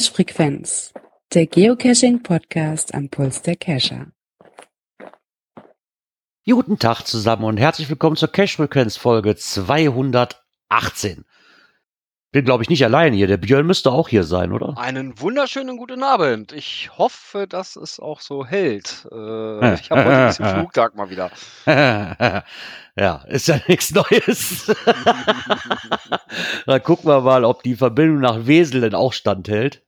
Cache Frequenz, der Geocaching Podcast am Puls der Cacher. Guten Tag zusammen und herzlich willkommen zur Cache Frequenz Folge 218. Bin, glaube ich, nicht allein hier. Der Björn müsste auch hier sein, oder? Einen wunderschönen guten Abend. Ich hoffe, dass es auch so hält. Äh, ich habe heute ein bisschen Flugtag mal wieder. ja, ist ja nichts Neues. Dann gucken wir mal, ob die Verbindung nach Wesel denn auch standhält.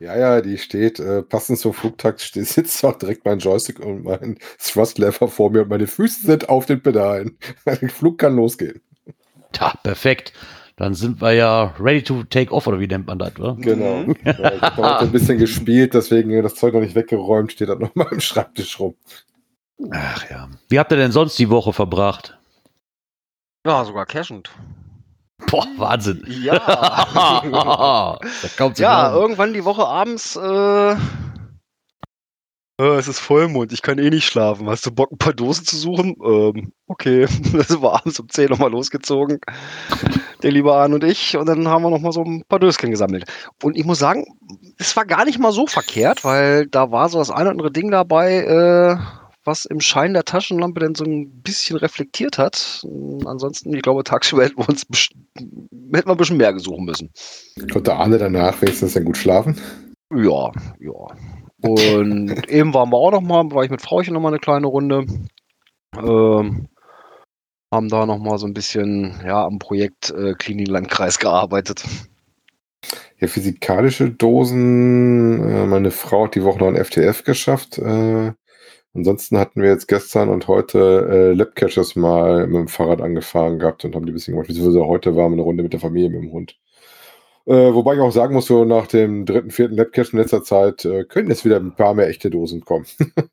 Ja, ja, die steht, äh, passend zum Flugtag steht, sitzt auch direkt mein Joystick und mein Thrust-Lever vor mir und meine Füße sind auf den Pedalen. Der Flug kann losgehen. Ja, perfekt. Dann sind wir ja ready to take off, oder wie nennt man das, oder? Genau. Mhm. Ja, ich habe heute ein bisschen gespielt, deswegen das Zeug noch nicht weggeräumt, steht das nochmal im Schreibtisch rum. Ach ja. Wie habt ihr denn sonst die Woche verbracht? Ja, sogar cashend. Boah, Wahnsinn. Ja. ja, irgendwann die Woche abends äh, äh, es ist Vollmond, ich kann eh nicht schlafen. Hast du Bock, ein paar Dosen zu suchen? Ähm, okay. Also war abends um 10 nochmal losgezogen. Der liebe Arne und ich. Und dann haben wir nochmal so ein paar Döschen gesammelt. Und ich muss sagen, es war gar nicht mal so verkehrt, weil da war so das eine oder andere Ding dabei, äh, was im Schein der Taschenlampe dann so ein bisschen reflektiert hat. Ansonsten, ich glaube, tagsüber hätten wir uns hätten wir ein bisschen mehr gesuchen müssen. Konnte Arne danach wenigstens dann gut schlafen? Ja, ja. Und eben waren wir auch noch mal, war ich mit Frauchen noch mal eine kleine Runde. Ähm, haben da noch mal so ein bisschen ja, am Projekt äh, Klinik-Landkreis gearbeitet. Ja, physikalische Dosen. Äh, meine Frau hat die Woche noch ein FTF geschafft. Äh, ansonsten hatten wir jetzt gestern und heute äh, Labcaches mal mit dem Fahrrad angefahren gehabt und haben die ein bisschen gemacht. Beziehungsweise heute waren wir eine Runde mit der Familie mit dem Hund. Äh, wobei ich auch sagen muss, so nach dem dritten, vierten Labcache in letzter Zeit äh, können jetzt wieder ein paar mehr echte Dosen kommen.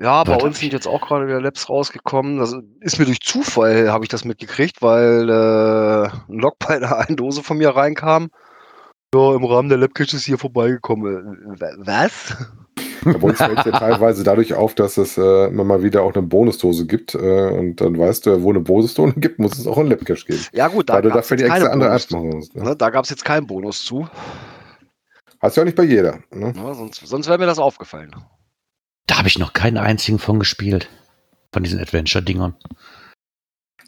ja, bei uns sind jetzt auch gerade wieder Labs rausgekommen. Das ist mir durch Zufall, habe ich das mitgekriegt, weil äh, ein Log bei einer einen Dose von mir reinkam. Ja, im Rahmen der Labcache ist hier vorbeigekommen. Äh, was? Bei uns fällt ja teilweise dadurch auf, dass es äh, immer mal wieder auch eine Bonusdose gibt. Äh, und dann weißt du, wo eine Bonusdose gibt, muss es auch ein Labcache geben. Ja, gut, da Weil du dafür die extra andere Apps machen musst. Ne? Da gab es jetzt keinen Bonus zu. Hast du ja auch nicht bei jeder. Ne? Ja, sonst sonst wäre mir das aufgefallen. Da habe ich noch keinen einzigen von gespielt. Von diesen Adventure-Dingern.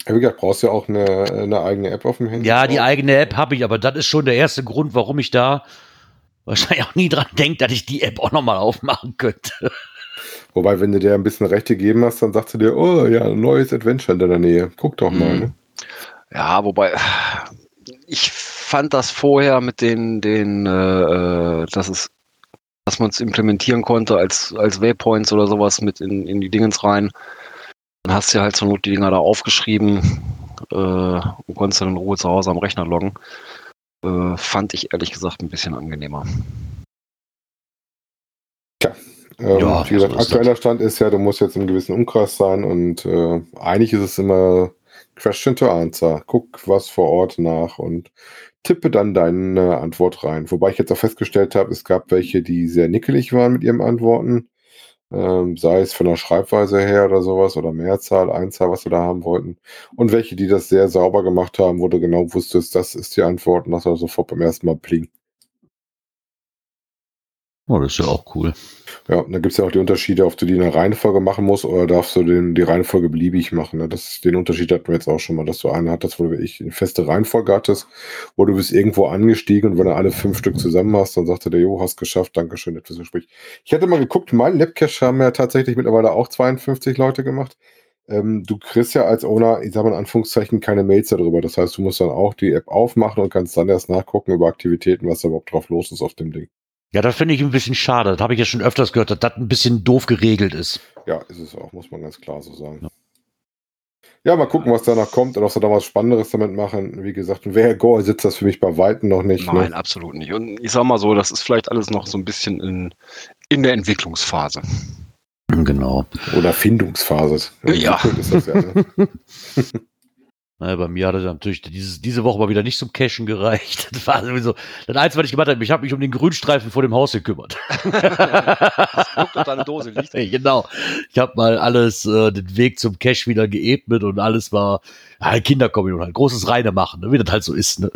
Wie gesagt, brauchst du ja auch eine, eine eigene App auf dem Handy. Ja, die eigene App habe ich, aber das ist schon der erste Grund, warum ich da wahrscheinlich auch nie dran denkt, dass ich die App auch nochmal aufmachen könnte. Wobei, wenn du dir ein bisschen Rechte gegeben hast, dann sagst du dir, oh ja, ein neues Adventure in deiner Nähe. Guck doch mal. Mhm. Ne? Ja, wobei, ich fand das vorher mit den, den äh, äh dass es, dass man es implementieren konnte als, als Waypoints oder sowas mit in, in die Dingens rein. Dann hast du ja halt zur Not die Dinger da aufgeschrieben äh, und konntest dann in Ruhe zu Hause am Rechner loggen äh, fand ich ehrlich gesagt ein bisschen angenehmer. Tja, ähm, ja, wie gesagt, aktueller Stand ist ja, du musst jetzt im gewissen Umkreis sein und äh, eigentlich ist es immer Question to Answer. Guck was vor Ort nach und tippe dann deine Antwort rein. Wobei ich jetzt auch festgestellt habe, es gab welche, die sehr nickelig waren mit ihren Antworten ähm, sei es von der Schreibweise her oder sowas oder Mehrzahl, Einzahl, was wir da haben wollten. Und welche, die das sehr sauber gemacht haben, wo du genau wusstest, das ist die Antwort und das war sofort beim ersten Mal pling. Oh, das ist ja auch cool. Ja, da gibt es ja auch die Unterschiede, ob du die in der Reihenfolge machen musst oder darfst du den, die Reihenfolge beliebig machen. Ne? Das, den Unterschied hatten wir jetzt auch schon mal, dass du eine hattest, wo du ich eine feste Reihenfolge hattest, wo du bist irgendwo angestiegen und wenn du alle fünf Stück zusammen hast, dann sagte der, jo, hast geschafft, Dankeschön, etwas Gespräch. Ich hatte mal geguckt, mein Labcache haben ja tatsächlich mittlerweile auch 52 Leute gemacht. Ähm, du kriegst ja als Owner, ich sage mal in Anführungszeichen, keine Mails darüber. Das heißt, du musst dann auch die App aufmachen und kannst dann erst nachgucken über Aktivitäten, was da überhaupt drauf los ist auf dem Ding. Ja, das finde ich ein bisschen schade. Das habe ich ja schon öfters gehört, dass das ein bisschen doof geregelt ist. Ja, ist es auch, muss man ganz klar so sagen. Ja. Ja, mal gucken, was danach kommt und ob sie da was Spannenderes damit machen. Wie gesagt, wer Gore sitzt das für mich bei Weitem noch nicht. Ne? Nein, ne? absolut nicht. Und ich sag mal so, das ist vielleicht alles noch so ein bisschen in, in der Entwicklungsphase. Genau. Oder Findungsphase. Ja. Ist das ja ne? Naja, bei mir hat es natürlich dieses, diese Woche mal wieder nicht zum Cashen gereicht. Das war sowieso das Einzige, was ich gemacht habe. Ich habe mich um den Grünstreifen vor dem Haus gekümmert. Guckt, ob deine Dose liegt. Genau. Ich habe mal alles, äh, den Weg zum Cash wieder geebnet und alles war ja, Kinderkommunion halt. Großes Reine machen, ne? wie das halt so ist. Ne?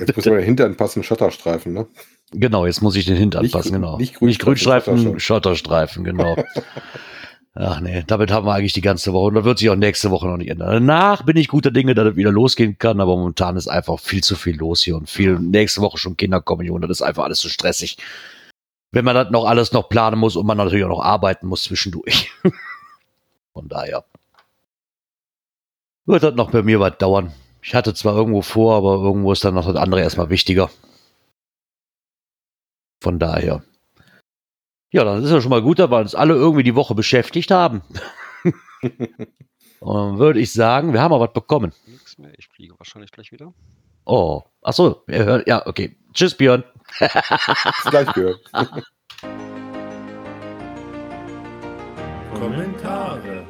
Jetzt muss man ja hinter einen passenden Schotterstreifen, ne? Genau, jetzt muss ich den Hintern Nicht passen, genau. nicht Grünstreifen, Grünstreifen, Schotterstreifen, genau. Ach nee, damit haben wir eigentlich die ganze Woche und das wird sich auch nächste Woche noch nicht ändern. Danach bin ich guter Dinge, dass es wieder losgehen kann, aber momentan ist einfach viel zu viel los hier und viel nächste Woche schon Kinderkommunion, das ist einfach alles zu stressig. Wenn man das noch alles noch planen muss und man natürlich auch noch arbeiten muss zwischendurch. Von daher wird das noch bei mir was dauern. Ich hatte zwar irgendwo vor, aber irgendwo ist dann noch das andere erstmal wichtiger. Von daher. Ja, dann ist ja schon mal gut, dass wir uns alle irgendwie die Woche beschäftigt haben. Und dann würde ich sagen, wir haben auch was bekommen. Nix mehr. Ich fliege wahrscheinlich gleich wieder. Oh, ach so, ihr hört, ja, okay. Tschüss, Björn. Bis gleich gehört. Kommentare.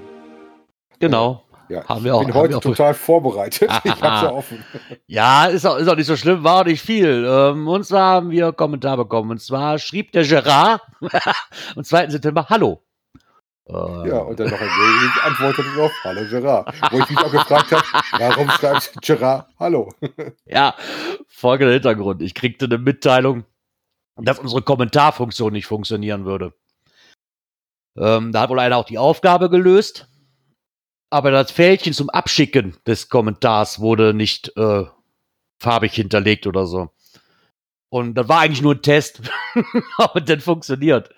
Genau. Ja, Haben ich wir auch- bin heute total vorbereitet. ich hab's ja offen. Ja, ist auch, ist auch nicht so schlimm, war auch nicht viel. Ähm, und zwar haben wir einen Kommentar bekommen. Und zwar schrieb der Gerard am 2. September Hallo. Ähm, Ja, und dann noch ein Mail, antwortete drauf, Hallo Gerard. Wo ich mich auch gefragt habe, warum schreibt Gerard Hallo? Ja, folgender Hintergrund. Ich kriegte eine Mitteilung, dass unsere Kommentarfunktion nicht funktionieren würde. Ähm, da hat wohl einer auch die Aufgabe gelöst. Aber das Fältchen zum Abschicken des Kommentars wurde nicht äh, farbig hinterlegt oder so. Und das war eigentlich nur ein Test, ob es denn funktioniert.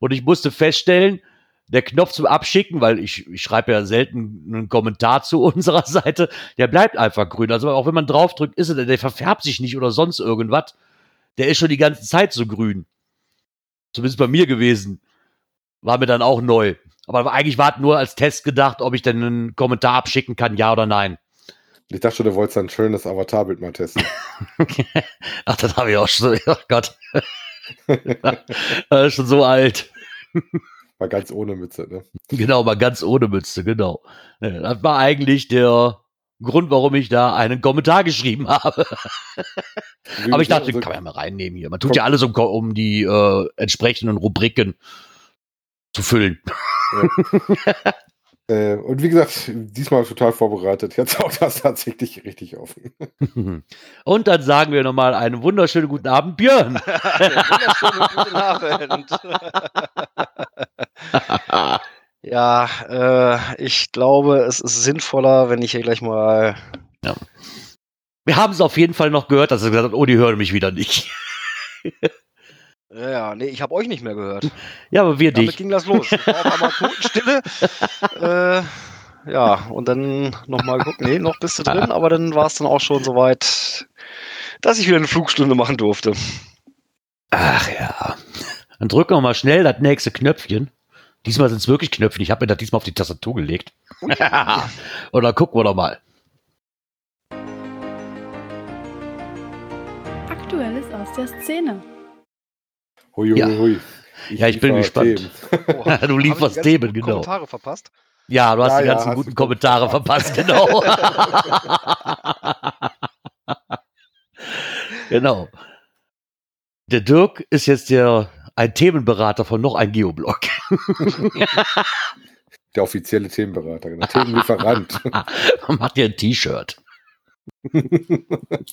Und ich musste feststellen, der Knopf zum Abschicken, weil ich, ich schreibe ja selten einen Kommentar zu unserer Seite, der bleibt einfach grün. Also auch wenn man draufdrückt, ist er, der verfärbt sich nicht oder sonst irgendwas. Der ist schon die ganze Zeit so grün. Zumindest bei mir gewesen. War mir dann auch neu. Aber eigentlich war es nur als Test gedacht, ob ich denn einen Kommentar abschicken kann, ja oder nein. Ich dachte schon, du wolltest ein schönes Avatarbild mal testen. Ach, das habe ich auch schon. Oh Gott. das ist schon so alt. Mal ganz ohne Mütze, ne? Genau, mal ganz ohne Mütze, genau. Das war eigentlich der Grund, warum ich da einen Kommentar geschrieben habe. Aber ich dachte, den kann man ja mal reinnehmen hier. Man tut ja alles, um, um die äh, entsprechenden Rubriken zu füllen. Äh, und wie gesagt, diesmal total vorbereitet. Jetzt auch das tatsächlich richtig offen. Und dann sagen wir nochmal einen wunderschönen guten Abend, Björn. Wunderschönen guten Abend. ja, äh, ich glaube, es ist sinnvoller, wenn ich hier gleich mal. Wir haben es auf jeden Fall noch gehört, dass er gesagt hat, oh, die hören mich wieder nicht. Ja, ja, nee, ich habe euch nicht mehr gehört. Ja, aber wir Damit dich. ging das los. Ich war auf einmal Totenstille. äh, ja, und dann nochmal gucken. Nee, noch bist du drin, aber dann war es dann auch schon soweit, dass ich wieder eine Flugstunde machen durfte. Ach ja. Dann drücken wir mal schnell das nächste Knöpfchen. Diesmal sind es wirklich Knöpfchen. Ich habe mir das diesmal auf die Tastatur gelegt. Und dann gucken wir doch mal. Aktuelles aus der Szene. Hui, hui, Ja. hui. Ja, ich bin gespannt. Oh, Du ich lieferst Themen, genau. Kommentare verpasst. Ja, du hast Ja, die ja, ganzen hast guten Kommentare verpasst, genau. genau. Der Dirk ist jetzt der ein Themenberater von noch ein Geoblog. Der offizielle Themenberater, genau. Themenlieferant. Man macht dir ein T-Shirt.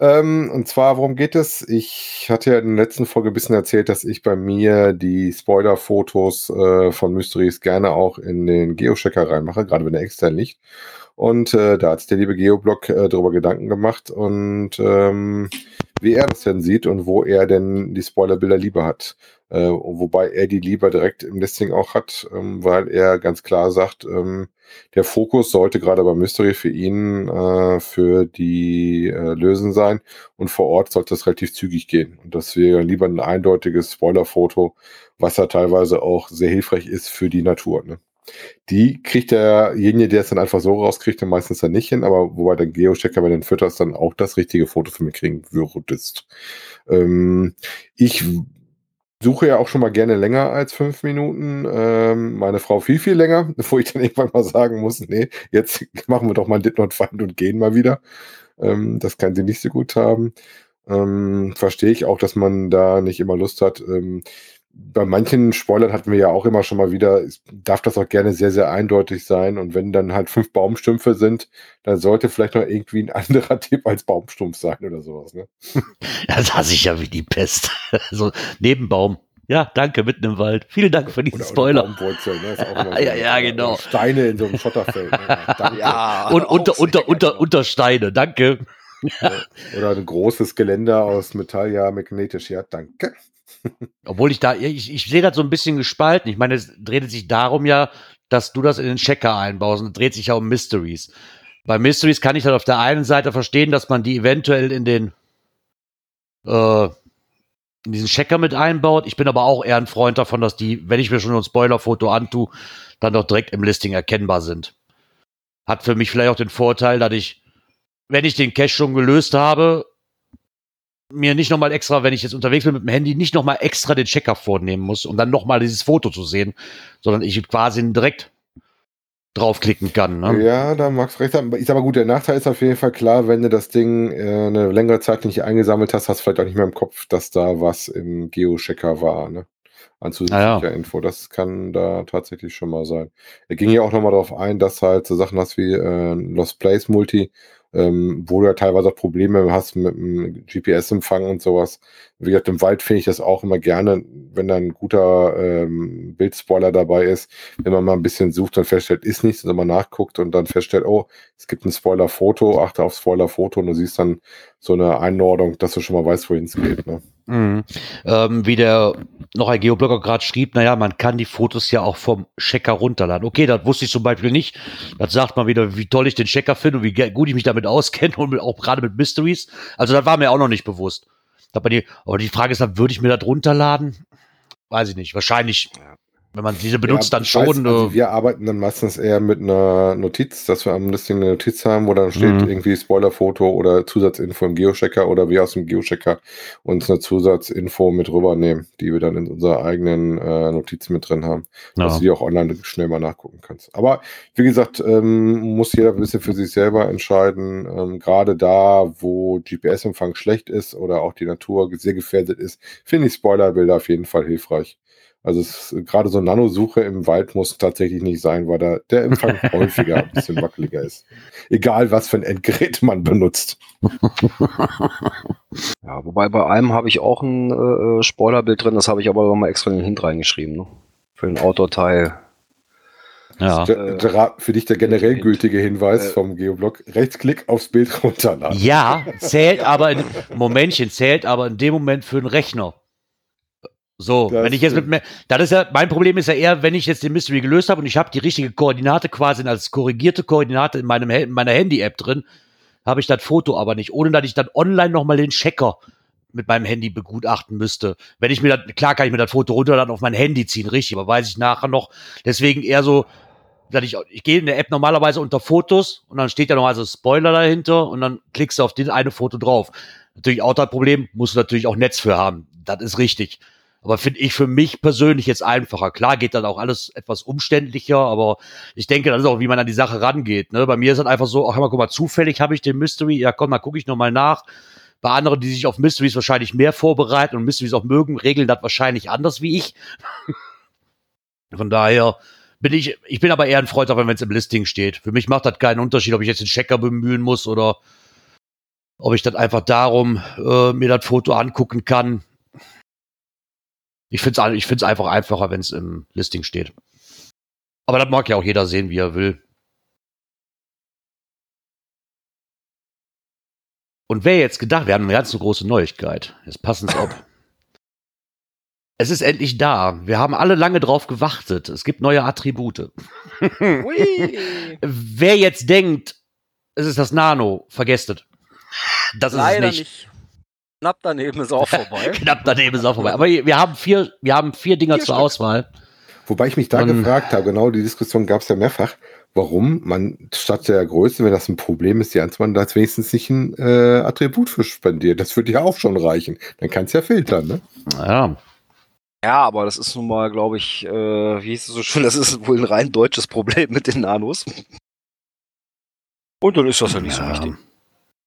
ähm, und zwar, worum geht es? Ich hatte ja in der letzten Folge ein bisschen erzählt, dass ich bei mir die Spoiler-Fotos äh, von Mysteries gerne auch in den Geochecker reinmache, gerade wenn er extern liegt. Und äh, da hat sich der liebe Geoblog äh, darüber Gedanken gemacht und ähm, wie er das denn sieht und wo er denn die Spoilerbilder lieber hat. Äh, wobei er die lieber direkt im Listing auch hat, ähm, weil er ganz klar sagt, ähm, der Fokus sollte gerade bei Mystery für ihn äh, für die äh, Lösen sein und vor Ort sollte es relativ zügig gehen. Und das wäre lieber ein eindeutiges Spoilerfoto, was ja teilweise auch sehr hilfreich ist für die Natur. Ne? Die kriegt derjenige, der es dann einfach so rauskriegt, dann meistens dann nicht hin, aber wobei der Geochecker, wenn du den fütterst, dann auch das richtige Foto für mich kriegen würdest. Ähm, ich suche ja auch schon mal gerne länger als fünf Minuten. Ähm, meine Frau viel, viel länger, bevor ich dann irgendwann mal sagen muss, nee, jetzt machen wir doch mal Dit Not Find und gehen mal wieder. Ähm, das kann sie nicht so gut haben. Ähm, verstehe ich auch, dass man da nicht immer Lust hat. Ähm, bei manchen Spoilern hatten wir ja auch immer schon mal wieder, darf das auch gerne sehr, sehr eindeutig sein. Und wenn dann halt fünf Baumstümpfe sind, dann sollte vielleicht noch irgendwie ein anderer Tipp als Baumstumpf sein oder sowas. Ne? Ja, das hasse ich ja wie die Pest. so, Nebenbaum. Ja, danke, mitten im Wald. Vielen Dank für diesen oder, Spoiler. Oder Baumwurzel, ne? Ist auch so ja, ja, genau. Steine in so einem Schotterfeld. Ne? Ja, und unter, unter, unter, unter Steine, danke. Oder ein großes Geländer aus Metall, ja, magnetisch, ja, danke. Obwohl ich da, ich, ich sehe das so ein bisschen gespalten. Ich meine, es dreht sich darum ja, dass du das in den Checker einbaust und es dreht sich ja um Mysteries. Bei Mysteries kann ich dann auf der einen Seite verstehen, dass man die eventuell in den äh, in diesen Checker mit einbaut. Ich bin aber auch eher ein Freund davon, dass die, wenn ich mir schon ein Spoilerfoto antue, dann doch direkt im Listing erkennbar sind. Hat für mich vielleicht auch den Vorteil, dass ich, wenn ich den Cache schon gelöst habe, mir nicht nochmal extra, wenn ich jetzt unterwegs bin mit dem Handy, nicht nochmal extra den Checker vornehmen muss, um dann nochmal dieses Foto zu sehen, sondern ich quasi direkt draufklicken kann. Ne? Ja, da magst du recht haben. Ich sag mal gut, der Nachteil ist auf jeden Fall klar, wenn du das Ding äh, eine längere Zeit nicht eingesammelt hast, hast du vielleicht auch nicht mehr im Kopf, dass da was im Geo-Checker war. Ne? An zusätzlicher ja. Info. Das kann da tatsächlich schon mal sein. Er ging ja auch nochmal darauf ein, dass halt so Sachen hast wie äh, Lost Place Multi ähm, wo du ja teilweise auch Probleme hast mit dem GPS-Empfang und sowas. Wie gesagt, im Wald finde ich das auch immer gerne, wenn da ein guter ähm, Bildspoiler dabei ist, wenn man mal ein bisschen sucht und feststellt, ist nichts, und mal nachguckt und dann feststellt, oh, es gibt ein Spoiler-Foto, achte auf Spoiler-Foto und du siehst dann so eine Einordnung, dass du schon mal weißt, wohin es geht. Ne? Mhm. Ähm, wie der noch ein Geoblogger gerade schrieb, naja, man kann die Fotos ja auch vom Checker runterladen. Okay, das wusste ich zum Beispiel nicht. Das sagt mal wieder, wie toll ich den Checker finde und wie gut ich mich damit auskenne und auch gerade mit Mysteries. Also das war mir auch noch nicht bewusst. Aber die, aber die Frage ist würde ich mir das runterladen? Weiß ich nicht. Wahrscheinlich wenn man diese benutzt, ja, dann schon. Weiß, also äh, wir arbeiten dann meistens eher mit einer Notiz, dass wir am Listing eine Notiz haben, wo dann steht mhm. irgendwie Spoilerfoto oder Zusatzinfo im Geochecker oder wir aus dem Geochecker uns eine Zusatzinfo mit rübernehmen, die wir dann in unserer eigenen äh, Notiz mit drin haben, ja. dass du die auch online schnell mal nachgucken kannst. Aber wie gesagt, ähm, muss jeder ein bisschen für sich selber entscheiden. Ähm, Gerade da, wo GPS-Empfang schlecht ist oder auch die Natur sehr gefährdet ist, finde ich Spoilerbilder auf jeden Fall hilfreich. Also es, gerade so Nanosuche im Wald muss tatsächlich nicht sein, weil da der Empfang häufiger ein bisschen wackeliger ist. Egal, was für ein Endgerät man benutzt. Ja, wobei bei einem habe ich auch ein äh, äh Spoilerbild drin, das habe ich aber nochmal extra in den Hint reingeschrieben. Ne? Für den Outdoor-Teil. Ja. Der, für dich der generell gültige Hinweis äh, vom Geoblog. Rechtsklick aufs Bild runterladen. Ja, zählt aber, in, Momentchen, zählt aber in dem Moment für den Rechner. So, das wenn ich jetzt mit mir, das ist ja, mein Problem ist ja eher, wenn ich jetzt den Mystery gelöst habe und ich habe die richtige Koordinate quasi als korrigierte Koordinate in meinem in meiner Handy-App drin, habe ich das Foto aber nicht, ohne dass ich dann online nochmal den Checker mit meinem Handy begutachten müsste. Wenn ich mir das, klar kann ich mir das Foto runterladen auf mein Handy ziehen, richtig, aber weiß ich nachher noch, deswegen eher so, dass ich, ich gehe in der App normalerweise unter Fotos und dann steht ja noch also Spoiler dahinter und dann klickst du auf den eine Foto drauf. Natürlich auch das Problem, musst du natürlich auch Netz für haben. Das ist richtig. Aber finde ich für mich persönlich jetzt einfacher. Klar geht dann auch alles etwas umständlicher, aber ich denke, das ist auch, wie man an die Sache rangeht. Ne? Bei mir ist es einfach so, ach mal, guck mal, zufällig habe ich den Mystery, ja komm, mal gucke ich nochmal nach. Bei anderen, die sich auf Mysteries wahrscheinlich mehr vorbereiten und Mysteries auch mögen, regeln das wahrscheinlich anders wie ich. Von daher bin ich, ich bin aber eher ein Freund davon, wenn es im Listing steht. Für mich macht das keinen Unterschied, ob ich jetzt den Checker bemühen muss oder ob ich das einfach darum äh, mir das Foto angucken kann. Ich finde es ich find's einfach einfacher, wenn es im Listing steht. Aber das mag ja auch jeder sehen, wie er will. Und wer jetzt gedacht, wir haben eine ganz große Neuigkeit. Jetzt passen es auf. Es ist endlich da. Wir haben alle lange drauf gewartet. Es gibt neue Attribute. Wer jetzt denkt, es ist das Nano, vergesst es. Das Leider ist es nicht. nicht. Knapp daneben ist auch vorbei. Knapp daneben ist auch vorbei. Aber wir haben vier, wir haben vier Dinger vier zur Stück. Auswahl. Wobei ich mich da Und, gefragt habe, genau die Diskussion gab es ja mehrfach, warum man statt der Größe, wenn das ein Problem ist, die anzumachen, da wenigstens nicht ein äh, Attribut für spendiert. Das würde ja auch schon reichen. Dann kann es ja filtern, ne? Ja. Ja, aber das ist nun mal, glaube ich, äh, wie hieß es so schön, das ist wohl ein rein deutsches Problem mit den Nanos. Und dann ist das ja nicht ja. so wichtig.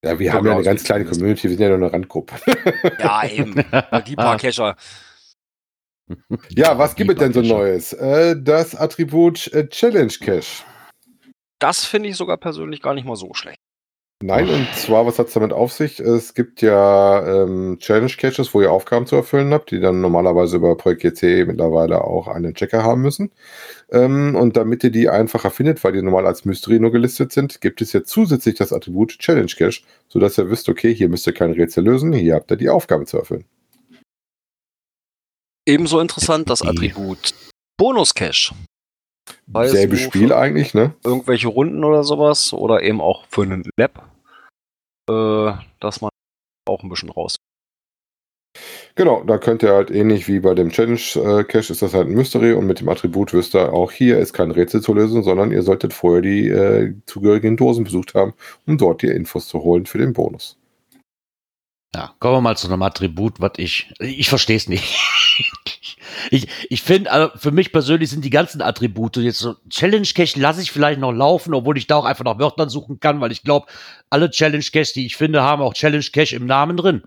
Ja, wir haben ja eine ganz kleine Community, wir sind ja nur eine Randgruppe. ja, eben. Die paar Cacher. Ja, was gibt es denn so Neues? Äh, das Attribut äh, Challenge Cache. Das finde ich sogar persönlich gar nicht mal so schlecht. Nein, und zwar, was hat es damit auf sich? Es gibt ja ähm, Challenge Caches, wo ihr Aufgaben zu erfüllen habt, die dann normalerweise über Projekt GC mittlerweile auch einen Checker haben müssen. Ähm, und damit ihr die einfacher findet, weil die normal als Mystery nur gelistet sind, gibt es jetzt zusätzlich das Attribut Challenge Cache, sodass ihr wisst, okay, hier müsst ihr kein Rätsel lösen, hier habt ihr die Aufgabe zu erfüllen. Ebenso interessant das Attribut Bonus Cache. Selbe Spiel eigentlich, ne? Irgendwelche Runden oder sowas oder eben auch für einen Lab, dass man auch ein bisschen raus. Genau, da könnt ihr halt ähnlich wie bei dem Challenge äh, Cache ist das halt ein Mystery und mit dem Attribut wisst ihr auch hier ist kein Rätsel zu lösen, sondern ihr solltet vorher die äh, zugehörigen Dosen besucht haben, um dort die Infos zu holen für den Bonus. Ja, kommen wir mal zu einem Attribut, was ich, ich verstehe es nicht. ich ich finde, also für mich persönlich sind die ganzen Attribute jetzt so Challenge Cache lasse ich vielleicht noch laufen, obwohl ich da auch einfach nach Wörtern suchen kann, weil ich glaube, alle Challenge Cache, die ich finde, haben auch Challenge Cache im Namen drin.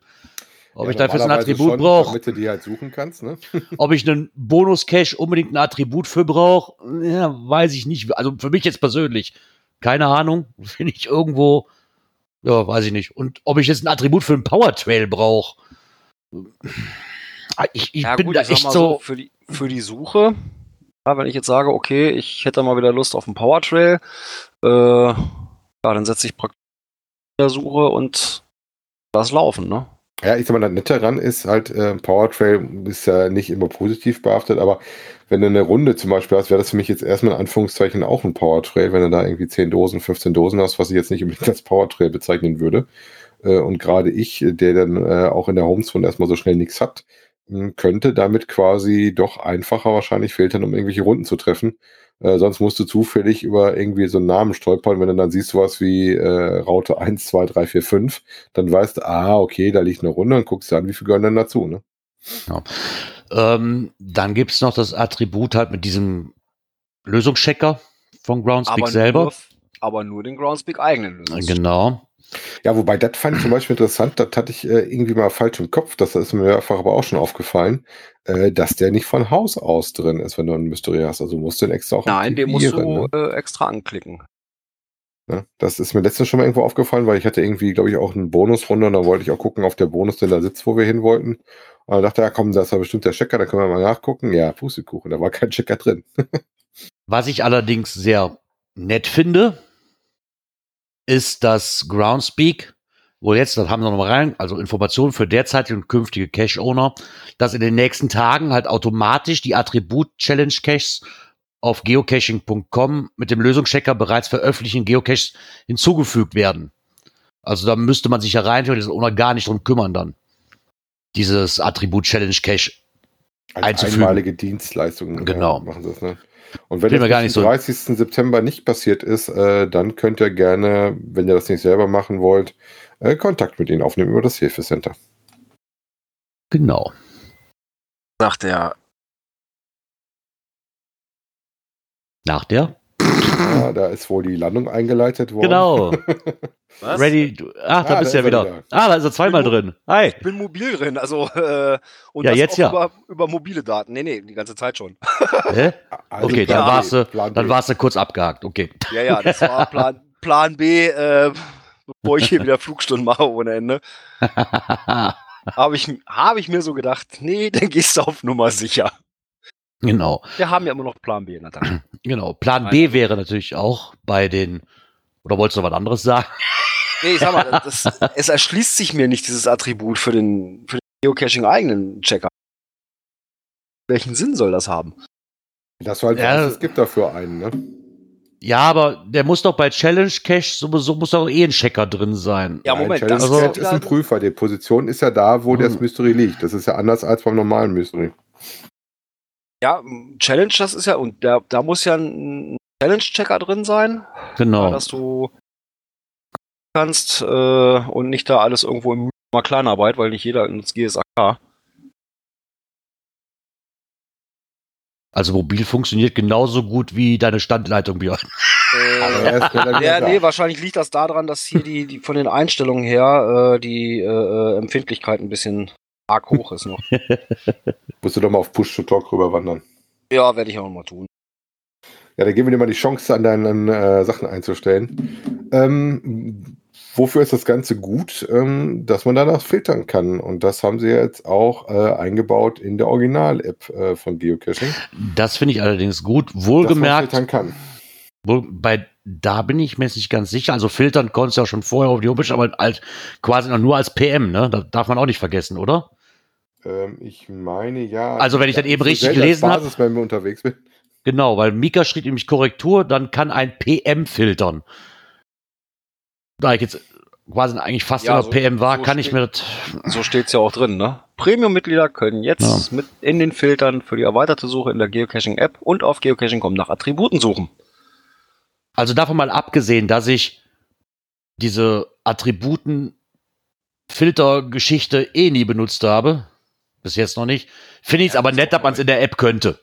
Ob ja, ich dafür ein Attribut brauche. Damit du die halt suchen kannst, ne? ob ich einen Bonus-Cache unbedingt ein Attribut für brauche, ja, weiß ich nicht. Also für mich jetzt persönlich, keine Ahnung. Finde ich irgendwo ja, weiß ich nicht. Und ob ich jetzt ein Attribut für einen Power Trail brauche. Ich, ich ja, bin gut, da echt so, so. Für die, für die Suche, ja, wenn ich jetzt sage, okay, ich hätte mal wieder Lust auf einen Power Trail, äh, ja, dann setze ich praktisch in der Suche und das laufen, ne? Ja, ich sag mal, das Nette daran ist halt, äh, Powertrail ist ja nicht immer positiv behaftet, aber wenn du eine Runde zum Beispiel hast, wäre das für mich jetzt erstmal in Anführungszeichen auch ein Powertrail, wenn du da irgendwie 10 Dosen, 15 Dosen hast, was ich jetzt nicht unbedingt als Powertrail bezeichnen würde. Äh, und gerade ich, der dann äh, auch in der Homezone erstmal so schnell nichts hat, könnte damit quasi doch einfacher wahrscheinlich filtern, um irgendwelche Runden zu treffen. Äh, sonst musst du zufällig über irgendwie so einen Namen stolpern. Wenn du dann siehst was wie äh, Raute 1, 2, 3, 4, 5, dann weißt du, ah, okay, da liegt eine Runde und guckst dir an, wie viel gehören denn dazu. Ne? Ja. Ähm, dann gibt es noch das Attribut halt mit diesem Lösungschecker von Groundspeak aber selber. Nur, aber nur den Groundspeak eigenen Lösungschecker. Genau. Ja, wobei das fand ich zum Beispiel interessant, das hatte ich äh, irgendwie mal falsch im Kopf, das ist mir einfach aber auch schon aufgefallen, äh, dass der nicht von Haus aus drin ist, wenn du ein Mystery hast. Also musst du den extra auch Nein, den musst du ne? äh, extra anklicken. Ja, das ist mir letztens schon mal irgendwo aufgefallen, weil ich hatte irgendwie, glaube ich, auch eine Bonusrunde und da wollte ich auch gucken auf der Bonus, der da sitzt, wo wir hin wollten. Und dann dachte, ja komm, da ist ja bestimmt der Checker, da können wir mal nachgucken. Ja, Pustekuchen, da war kein Checker drin. Was ich allerdings sehr nett finde, ist das Groundspeak, wo jetzt, das haben wir noch mal rein, also Informationen für derzeitige und künftige Cache-Owner, dass in den nächsten Tagen halt automatisch die Attribut-Challenge-Caches auf geocaching.com mit dem Lösungschecker bereits veröffentlichten Geocaches hinzugefügt werden. Also da müsste man sich ja rein theoretisch ohne gar nicht drum kümmern dann. Dieses Attribut Challenge Cache Als einzufügen. einmalige Dienstleistungen genau. Ja, machen das, ne? Und wenn das am 30. So September nicht passiert ist, äh, dann könnt ihr gerne, wenn ihr das nicht selber machen wollt, äh, Kontakt mit ihnen aufnehmen über das Hilfecenter. Genau. Sagt er. Nach der? Ja, da ist wohl die Landung eingeleitet worden. Genau. Was? Ready. Du, ach, da ah, bist du ja wieder. wieder. Ah, da ist er zweimal drin. Hi. Ich bin mobil drin, also äh, und ja, jetzt ja. Über, über, mobile Daten. Nee, nee, die ganze Zeit schon. Hä? Also okay, dann warst du, dann warst du kurz abgehakt. Okay. Ja, ja, das war Plan, Plan B, äh, bevor ich hier wieder Flugstunden mache ohne Ende. Habe ich, hab ich mir so gedacht, nee, dann gehst du auf Nummer sicher. Genau. Wir haben ja immer noch Plan B in der Tasche. Genau. Plan Nein. B wäre natürlich auch bei den, oder wolltest du was anderes sagen? Nee, ich sag mal, das, es erschließt sich mir nicht dieses Attribut für den, für den Geocaching-eigenen Checker. Welchen Sinn soll das haben? Das halt ja, es gibt dafür einen, ne? Ja, aber der muss doch bei Challenge Cache sowieso muss doch eh ein Checker drin sein. Ja, Moment, Nein, Challenge das also, ist ein Prüfer. Die Position ist ja da, wo hm. das Mystery liegt. Das ist ja anders als beim normalen Mystery. Ja, Challenge, das ist ja, und da, da muss ja ein Challenge-Checker drin sein. Genau. Dass du kannst äh, und nicht da alles irgendwo im mal Kleinarbeit, weil nicht jeder ins GSAK. Also mobil funktioniert genauso gut wie deine Standleitung, Björn. Äh, ja, nee, wahrscheinlich liegt das daran, dass hier die, die von den Einstellungen her äh, die äh, äh Empfindlichkeit ein bisschen arg hoch ist noch. Musst du doch mal auf Push-to-Talk rüberwandern. Ja, werde ich auch mal tun. Ja, dann geben wir dir mal die Chance, an deinen äh, Sachen einzustellen. Ähm, wofür ist das Ganze gut? Ähm, dass man danach filtern kann. Und das haben sie jetzt auch äh, eingebaut in der Original-App äh, von Geocaching. Das finde ich allerdings gut. Wohlgemerkt. Dass man filtern kann. Wohl, bei, da bin ich mir jetzt nicht ganz sicher. Also filtern konntest du ja schon vorher auf die Homepage, aber halt quasi noch nur als PM, ne? Das darf man auch nicht vergessen, oder? Ähm, ich meine ja. Also wenn ich dann eben richtig gelesen habe. wenn wir unterwegs bin. Genau, weil Mika schrieb nämlich Korrektur, dann kann ein PM filtern. Da ich jetzt quasi eigentlich fast Ja, immer so- PM war, so kann ich mir das. So steht es ja auch drin, ne? Premium-Mitglieder können jetzt Ja. mit in den Filtern für die erweiterte Suche in der Geocaching-App und auf Geocaching.com nach Attributen suchen. Also davon mal abgesehen, dass ich diese Attributen-Filter-Geschichte eh nie benutzt habe. Bis jetzt noch nicht. Finde ich es aber nett, dass man es in der App könnte.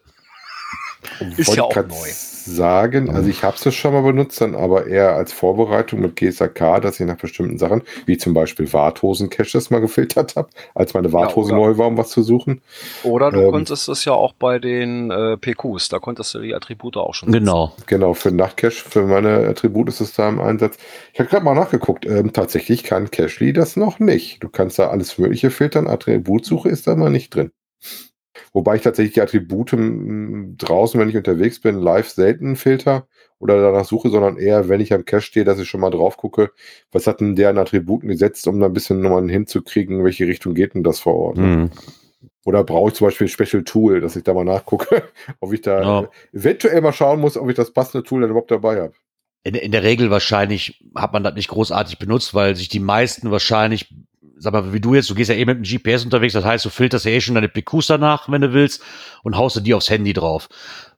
Ist Wollte ja auch neu. sagen, also ich habe es schon mal benutzt, dann aber eher als Vorbereitung mit GSAK, dass ich nach bestimmten Sachen, wie zum Beispiel Warthosen-Caches mal gefiltert habe, als meine Warthose oder- neu war, um was zu suchen. Oder du Ähm. konntest es ja auch bei den äh, PQs, da konntest du die Attribute auch schon setzen. Genau. Genau, für Nachtcache, für meine Attribute ist es da im Einsatz. Ich habe gerade mal nachgeguckt, ähm, tatsächlich kann Cachely das noch nicht. Du kannst da alles Mögliche filtern, Attributsuche ist da mal nicht drin. Wobei ich tatsächlich die Attribute draußen, wenn ich unterwegs bin, live selten filter oder danach suche, sondern eher, wenn ich am Cache stehe, dass ich schon mal drauf gucke, was hat denn der an Attributen gesetzt, um da ein bisschen nochmal hinzukriegen, in welche Richtung geht denn das vor Ort. ne? Hm. Oder brauche ich zum Beispiel ein Special Tool, dass ich da mal nachgucke, ob ich da Ja. eventuell mal schauen muss, ob ich das passende Tool dann überhaupt dabei habe. In, in der Regel wahrscheinlich hat man das nicht großartig benutzt, weil sich die meisten wahrscheinlich, sag mal, wie du jetzt, du gehst ja eh mit dem GPS unterwegs, das heißt, du filterst ja eh schon deine PQs danach, wenn du willst, und haust du die aufs Handy drauf.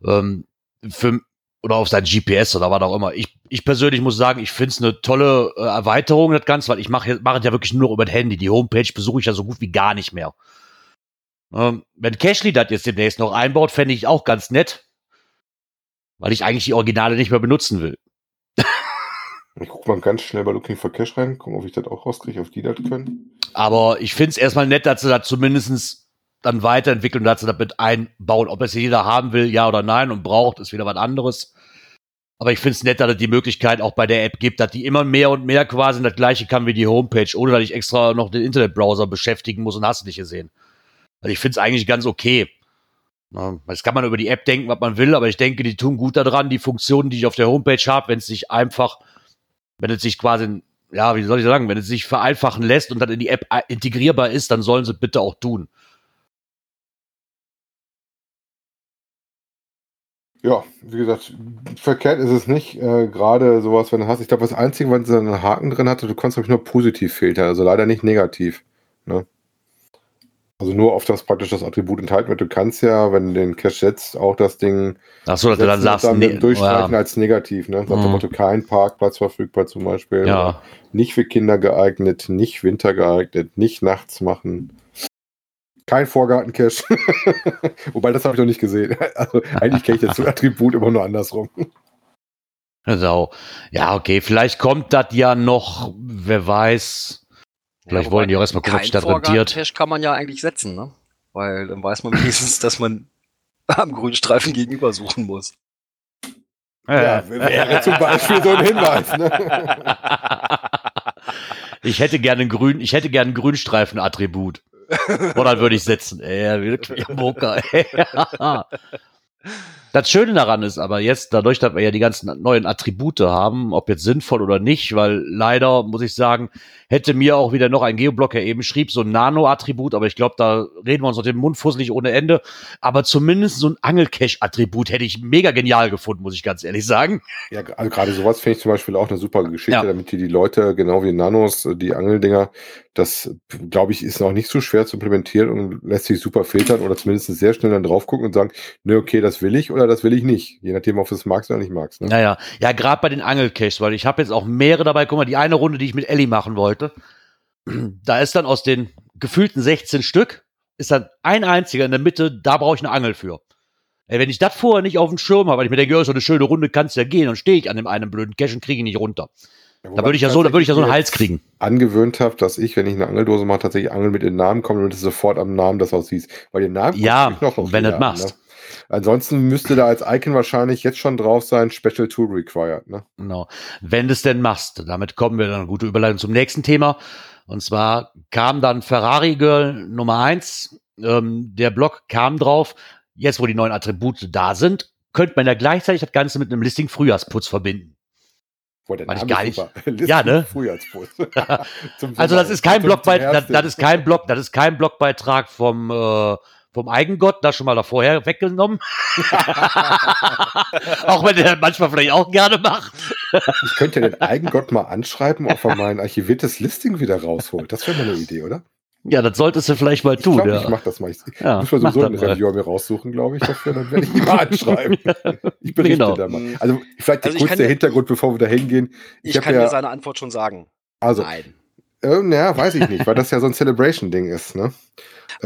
Ähm, für, oder auf sein GPS oder was auch immer. Ich, ich persönlich muss sagen, ich finde es eine tolle äh, Erweiterung, das Ganze, weil ich mache mach ja wirklich nur über das Handy. Die Homepage besuche ich ja so gut wie gar nicht mehr. Ähm, wenn Cashly das jetzt demnächst noch einbaut, fände ich auch ganz nett, weil ich eigentlich die Originale nicht mehr benutzen will. Ich gucke mal ganz schnell bei Looking for Cash rein, gucken, ob ich das auch rauskriege, auf die das können. Aber ich finde es erstmal nett, dass sie das zumindest dann weiterentwickeln und dass sie das mit einbauen. Ob es jeder haben will, ja oder nein und braucht, ist wieder was anderes. Aber ich finde es nett, dass es die Möglichkeit auch bei der App gibt, dass die immer mehr und mehr quasi das gleiche kann wie die Homepage, ohne dass ich extra noch den Internetbrowser beschäftigen muss und hast du nicht gesehen. Also ich finde es eigentlich ganz okay. Das kann man über die App denken, was man will, aber ich denke, die tun gut daran, die Funktionen, die ich auf der Homepage habe, wenn es sich einfach, wenn es sich quasi, ja, wie soll ich sagen, wenn es sich vereinfachen lässt und dann in die App integrierbar ist, dann sollen sie bitte auch tun. Ja, wie gesagt, verkehrt ist es nicht. Äh, Gerade sowas, wenn du hast. Ich glaube, das Einzige, was einen Haken drin hatte, du konntest, glaube ich, nur positiv filtern, also leider nicht negativ. Ne? Also nur auf das praktisch das Attribut enthalten wird. Du kannst ja, wenn du den Cache setzt, auch das Ding Ach so, dass du dann sagst, dann nee, durchstreichen ja, als negativ. Ne? Sagt Mhm. Kein Parkplatz verfügbar zum Beispiel. ja, Nicht für Kinder geeignet, nicht Winter geeignet, nicht nachts machen. Kein Vorgartencache. Wobei, das habe ich noch nicht gesehen. Also eigentlich kenne ich das Attribut immer nur andersrum. so. ja, okay, vielleicht kommt das ja noch, wer weiß. Vielleicht wollen die auch erstmal gucken, ob sich das rentiert. Cache kann man ja eigentlich setzen, ne? Weil dann weiß man wenigstens, dass man am Grünstreifen gegenüber suchen muss. Ja, wäre zum Beispiel so ein Hinweis. Ne? Ich hätte gerne ein grün, ich hätte gerne ein Grünstreifen-Attribut. Oder würde ich setzen. Ey, wirklich Moker. Das Schöne daran ist aber jetzt, dadurch, dass wir ja die ganzen neuen Attribute haben, ob jetzt sinnvoll oder nicht, weil leider, muss ich sagen, hätte mir auch wieder noch ein Geoblocker eben schrieb, so ein Nano-Attribut, aber ich glaube, da reden wir uns noch den Mund fusselig ohne Ende. Aber zumindest so ein Angelcache-Attribut hätte ich mega genial gefunden, muss ich ganz ehrlich sagen. Ja, also gerade sowas finde ich zum Beispiel auch eine super Geschichte, Ja. damit die, die Leute, genau wie Nanos, die Angeldinger, das glaube ich, ist noch nicht so schwer zu implementieren und lässt sich super filtern oder zumindest sehr schnell dann drauf gucken und sagen, ne, okay, das will ich oder das will ich nicht. Je nachdem, ob du es magst oder nicht magst. Ne? Naja, ja, gerade bei den Angelcaches, weil ich habe jetzt auch mehrere dabei. Guck mal, die eine Runde, die ich mit Ellie machen wollte, da ist dann aus den gefühlten 16 Stück, ist dann ein einziger in der Mitte, da brauche ich eine Angel für. Ey, wenn ich das vorher nicht auf dem Schirm habe, weil ich mir denke, ja, so eine schöne Runde kann's ja gehen, dann stehe ich an dem einen blöden Cache und kriege ihn nicht runter. Ja, da würde ich ja so, da würde ich ja so einen Hals kriegen. Angewöhnt habe, dass ich, wenn ich eine Angeldose mache, tatsächlich Angeln mit den Namen komme, damit es sofort am Namen das aussieht. Weil den Namen ja, noch wenn du das machst. Ne? Ansonsten müsste da als Icon wahrscheinlich jetzt schon drauf sein, Special Tool Required. Ne? Genau. Wenn du es denn machst, damit kommen wir dann eine gute Überleitung zum nächsten Thema. Und zwar kam dann Ferrari Girl Nummer eins. Ähm, der Blog kam drauf. Jetzt, wo die neuen Attribute da sind, könnte man ja gleichzeitig das Ganze mit einem Listing Frühjahrsputz verbinden. Boah, der Name ich gar nicht. ja, ne? also das ist kein Blogbeitrag, das, das, ist kein Blog, das ist kein Blogbeitrag vom äh, vom Eigengott, das schon mal da vorher weggenommen. auch wenn der manchmal vielleicht auch gerne macht. ich könnte den Eigengott mal anschreiben, ob er mein archiviertes Listing wieder rausholt. Das wäre mal eine Idee, oder? Ja, das solltest du vielleicht mal tun. Ich, glaub, ja. ich mach das mal. Ich ja, muss mal sowieso einen Reviewer mir raussuchen, glaube ich, dafür. Dann werde ich ihn mal anschreiben. ich berichte genau. da mal. Also vielleicht also kurz der Hintergrund, bevor wir da hingehen. Ich, ich kann ja, dir seine Antwort schon sagen. Also, Nein. Äh, naja, weiß ich nicht, weil das ja so ein Celebration-Ding ist, ne?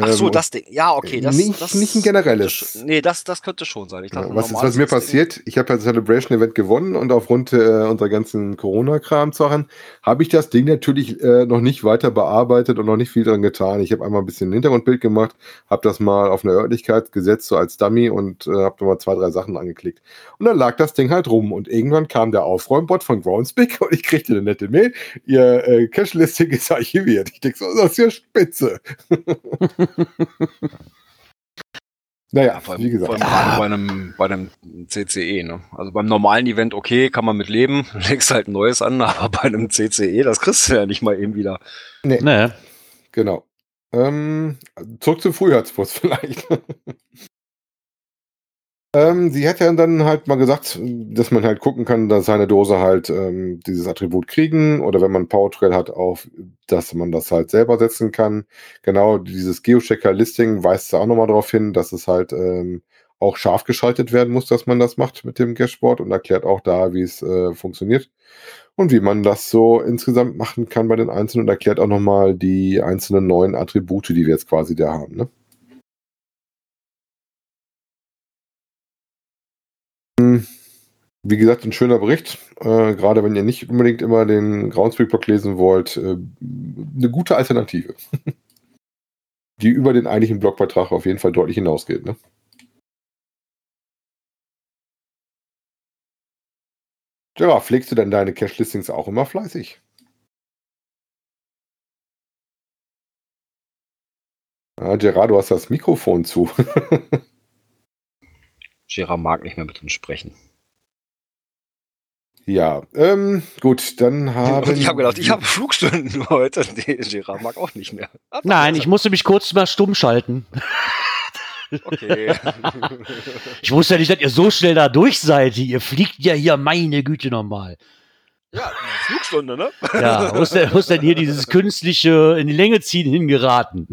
Ach so, ähm, das Ding. Ja, okay. Das, nicht, das, nicht ein generelles. Nee, das, das könnte schon sein. Dachte, ja, was, was mir passiert, ich habe ja das Celebration Event gewonnen und aufgrund äh, unserer ganzen Corona-Kram-Sachen habe ich das Ding natürlich äh, noch nicht weiter bearbeitet und noch nicht viel dran getan. Ich habe einmal ein bisschen ein Hintergrundbild gemacht, habe das mal auf eine Örtlichkeit gesetzt, so als Dummy und äh, habe nochmal zwei, drei Sachen angeklickt. Und dann lag das Ding halt rum und irgendwann kam der Aufräumbot von Groundspeak und ich kriegte eine nette Mail. Ihr äh, Cache-Listing ist archiviert. Ich denke so, das ist ja spitze. naja, ja, vor allem, wie gesagt. Allem bei einem, bei einem CCE, ne? Also beim normalen Event, okay, kann man mit leben, legst halt ein neues an, aber bei einem CCE, das kriegst du ja nicht mal eben wieder. Nee. nee. Genau. Ähm, zurück zum Frühjahrsputz vielleicht. Ähm, sie hat ja dann halt mal gesagt, dass man halt gucken kann, dass seine Dose halt ähm, dieses Attribut kriegen oder wenn man Powertrail hat, auf, dass man das halt selber setzen kann. Genau, dieses Geochecker-Listing weist auch nochmal darauf hin, dass es halt ähm, auch scharf geschaltet werden muss, dass man das macht mit dem Dashboard und erklärt auch da, wie es äh, funktioniert und wie man das so insgesamt machen kann bei den einzelnen und erklärt auch nochmal die einzelnen neuen Attribute, die wir jetzt quasi da haben. Ne? Wie gesagt, ein schöner Bericht. Äh, gerade wenn ihr nicht unbedingt immer den Groundspeak-Blog lesen wollt, äh, eine gute Alternative. Die über den eigentlichen Blogbeitrag auf jeden Fall deutlich hinausgeht. Ne? Ja, pflegst du denn deine Cache-Listings auch immer fleißig? Ah, Gerard, du hast das Mikrofon zu. Gerard mag nicht mehr mit uns sprechen. Ja, ähm, gut, dann haben. ich habe gedacht, ich habe Flugstunden heute. Nee, Gerard mag auch nicht mehr. Ach, Nein, ich musste mich kurz mal stumm schalten. Okay. ich wusste ja nicht, dass ihr so schnell da durch seid. Ihr fliegt ja hier, meine Güte, nochmal. Ja, Flugstunde, ne? Ja, wo ist, denn, wo ist denn hier dieses künstliche in die Länge ziehen hingeraten?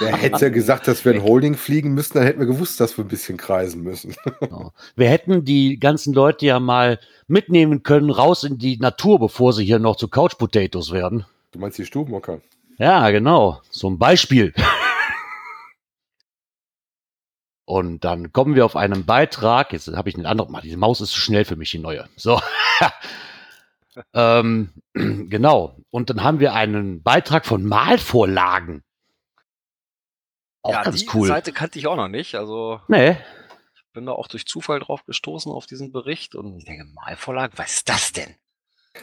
Wer hätte ja gesagt, dass wir ein Holding fliegen müssen, dann hätten wir gewusst, dass wir ein bisschen kreisen müssen. Genau. Wir hätten die ganzen Leute ja mal mitnehmen können, raus in die Natur, bevor sie hier noch zu Couch Potatoes werden. Du meinst die Stubenhocker? Ja, genau. Zum Beispiel. Und dann kommen wir auf einen Beitrag. Jetzt habe ich einen anderen. Diese Maus ist zu schnell für mich, die neue. So. ähm, genau. Und dann haben wir einen Beitrag von Malvorlagen. Auch ja, ganz die cool. Seite kannte ich auch noch nicht. Also. Nee. Ich bin da auch durch Zufall drauf gestoßen auf diesen Bericht und ich denke, Malvorlagen, was ist das denn?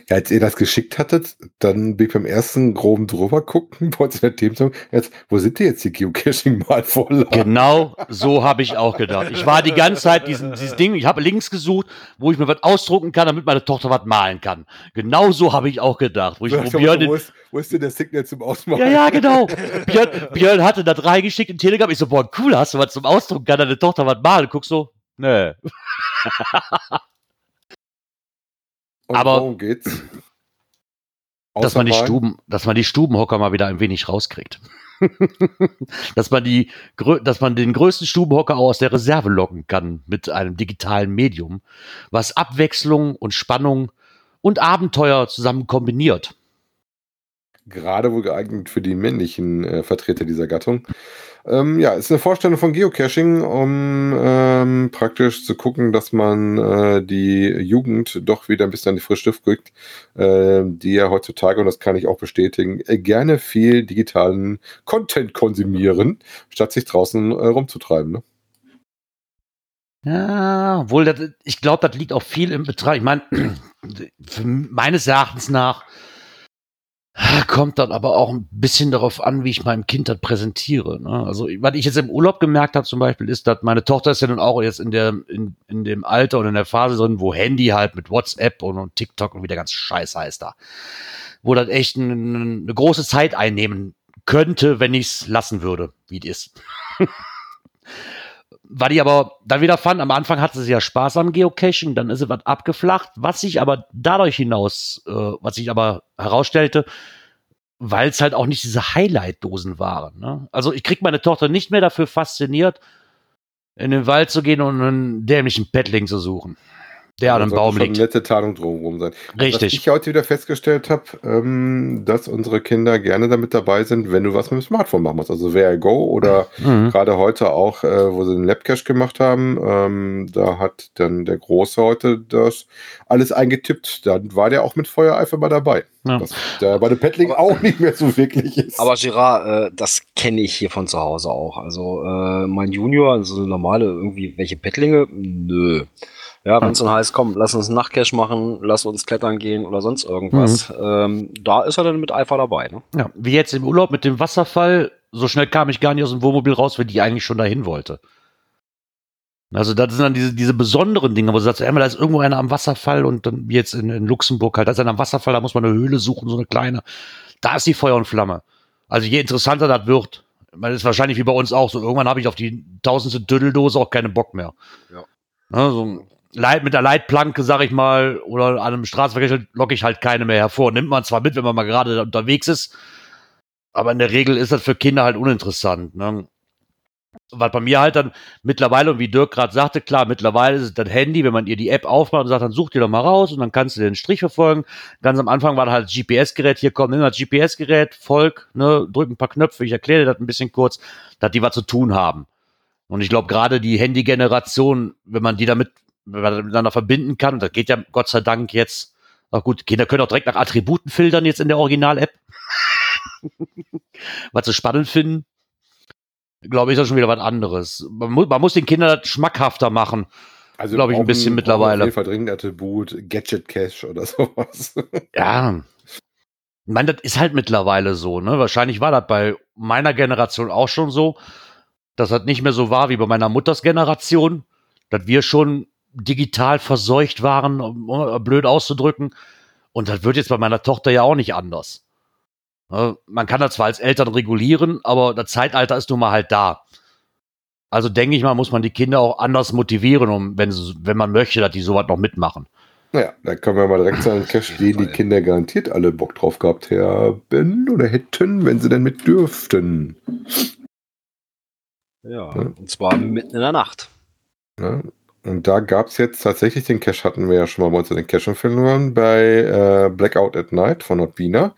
Ja, als ihr das geschickt hattet, dann bin ich beim ersten groben drüber gucken, wollte der Themensong, jetzt, wo sind die jetzt die Geocaching-Malvorlagen? Genau, so habe ich auch gedacht. Ich war die ganze Zeit diesen, dieses Ding, ich habe Links gesucht, wo ich mir was ausdrucken kann, damit meine Tochter was malen kann. Genau so habe ich auch gedacht. Wo, ich, wo, Björn, wo, ist, denn der Signal zum Ausmalen? Ja, ja, genau. Björn, Björn hatte das reingeschickt in Telegram. Ich so, boah, cool, hast du was zum Ausdrucken, kann deine Tochter was malen? Guck so, nee. Und Aber worum geht's? dass man, die Stuben, dass man die Stubenhocker mal wieder ein wenig rauskriegt. dass, man die, dass man den größten Stubenhocker auch aus der Reserve locken kann mit einem digitalen Medium, was Abwechslung und Spannung und Abenteuer zusammen kombiniert. Gerade wohl geeignet für die männlichen äh, Vertreter dieser Gattung. Ähm, ja, ist eine Vorstellung von Geocaching, um äh, ähm, praktisch zu gucken, dass man äh, die Jugend doch wieder ein bisschen an die frische Luft kriegt, äh, die ja heutzutage, und das kann ich auch bestätigen, äh, gerne viel digitalen Content konsumieren, statt sich draußen äh, rumzutreiben. Ne? Ja, wohl, ich glaube, das liegt auch viel im Betrag. Ich meine, meines Erachtens nach kommt dann aber auch ein bisschen darauf an, wie ich meinem Kind das präsentiere. Ne? Also, was ich jetzt im Urlaub gemerkt habe zum Beispiel, ist, dass meine Tochter ist ja nun auch jetzt in der in, in dem Alter und in der Phase drin, wo Handy halt mit WhatsApp und, und TikTok und wie der ganze Scheiß heißt da, wo das echt ein, eine große Zeit einnehmen könnte, wenn ich es lassen würde, wie es ist. Was ich aber dann wieder fand, am Anfang hatte sie ja Spaß am Geocaching, dann ist sie was abgeflacht, was sich aber dadurch hinaus, äh, was sich aber herausstellte, weil es halt auch nicht diese Highlight-Dosen waren. Ne? Also ich krieg meine Tochter nicht mehr dafür fasziniert, in den Wald zu gehen und einen dämlichen Paddling zu suchen der an einem Baum liegt. nette Tarnung drumherum sein. Richtig. Was ich heute wieder festgestellt habe, ähm, dass unsere Kinder gerne damit dabei sind, wenn du was mit dem Smartphone machen musst. Also Where Go oder mhm. gerade heute auch, äh, wo sie den Labcache gemacht haben, ähm, da hat dann der Große heute das alles eingetippt. Dann war der auch mit Feuereifer mal dabei. Ja. Was der bei dem Paddling auch nicht mehr so wirklich ist. Aber Girard, äh, das kenne ich hier von zu Hause auch. Also äh, mein Junior, also normale irgendwie welche Paddlinge, nö. Ja, wenn es dann heißt, komm, lass uns Nachtcash machen, lass uns klettern gehen oder sonst irgendwas, mhm. ähm, da ist er dann mit Eifer dabei. Ne? Ja, wie jetzt im Urlaub mit dem Wasserfall, so schnell kam ich gar nicht aus dem Wohnmobil raus, weil die eigentlich schon dahin wollte. Also das sind dann diese, diese besonderen Dinge, wo du sagst, einmal da ist irgendwo einer am Wasserfall und dann wie jetzt in, in Luxemburg halt, da ist einer am Wasserfall, da muss man eine Höhle suchen, so eine kleine. Da ist die Feuer und Flamme. Also je interessanter das wird, das ist wahrscheinlich wie bei uns auch so, irgendwann habe ich auf die tausendste Dödeldose auch keinen Bock mehr. Ja. Also, Leit, mit der Leitplanke, sag ich mal, oder einem Straßenverkehr locke ich halt keine mehr hervor. Nimmt man zwar mit, wenn man mal gerade unterwegs ist, aber in der Regel ist das für Kinder halt uninteressant. Ne? Was bei mir halt dann mittlerweile, und wie Dirk gerade sagte, klar, mittlerweile ist es das Handy, wenn man ihr die App aufmacht und sagt, dann such dir doch mal raus und dann kannst du den Strich verfolgen. Ganz am Anfang war halt GPS-Gerät, hier kommt, das GPS-Gerät, folg, ne, drück ein paar Knöpfe, ich erkläre dir das ein bisschen kurz, dass die was zu tun haben. Und ich glaube, gerade die Handy-Generation, wenn man die damit miteinander verbinden kann. Das geht ja Gott sei Dank jetzt. Ach gut, Kinder können auch direkt nach Attributen filtern jetzt in der Original-App. was sie spannend finden. Glaube ich, ist das schon wieder was anderes. Man, mu man muss den Kindern das schmackhafter machen. Also glaube ich ein bisschen mittlerweile. Auf jeden Fall dringend Attribut, Gadget Cache oder sowas. ja. Ich meine, das ist halt mittlerweile so, ne? Wahrscheinlich war das bei meiner Generation auch schon so, dass das nicht mehr so war wie bei meiner Mutters Generation, dass wir schon digital verseucht waren, um blöd auszudrücken. Und das wird jetzt bei meiner Tochter ja auch nicht anders. Man kann das zwar als Eltern regulieren, aber das Zeitalter ist nun mal halt da. Also denke ich mal, muss man die Kinder auch anders motivieren, um, wenn, wenn man möchte, dass die sowas noch mitmachen. Naja, da können wir mal direkt sagen, Cash, den die Kinder garantiert alle Bock drauf gehabt haben oder hätten, wenn sie denn mit dürften. Ja, ja. und zwar mitten in der Nacht. Ja, und da gab es jetzt tatsächlich, den Cache hatten wir ja schon mal bei uns in den Cache-Empfehlungen, bei äh, Blackout at Night von Nordbina,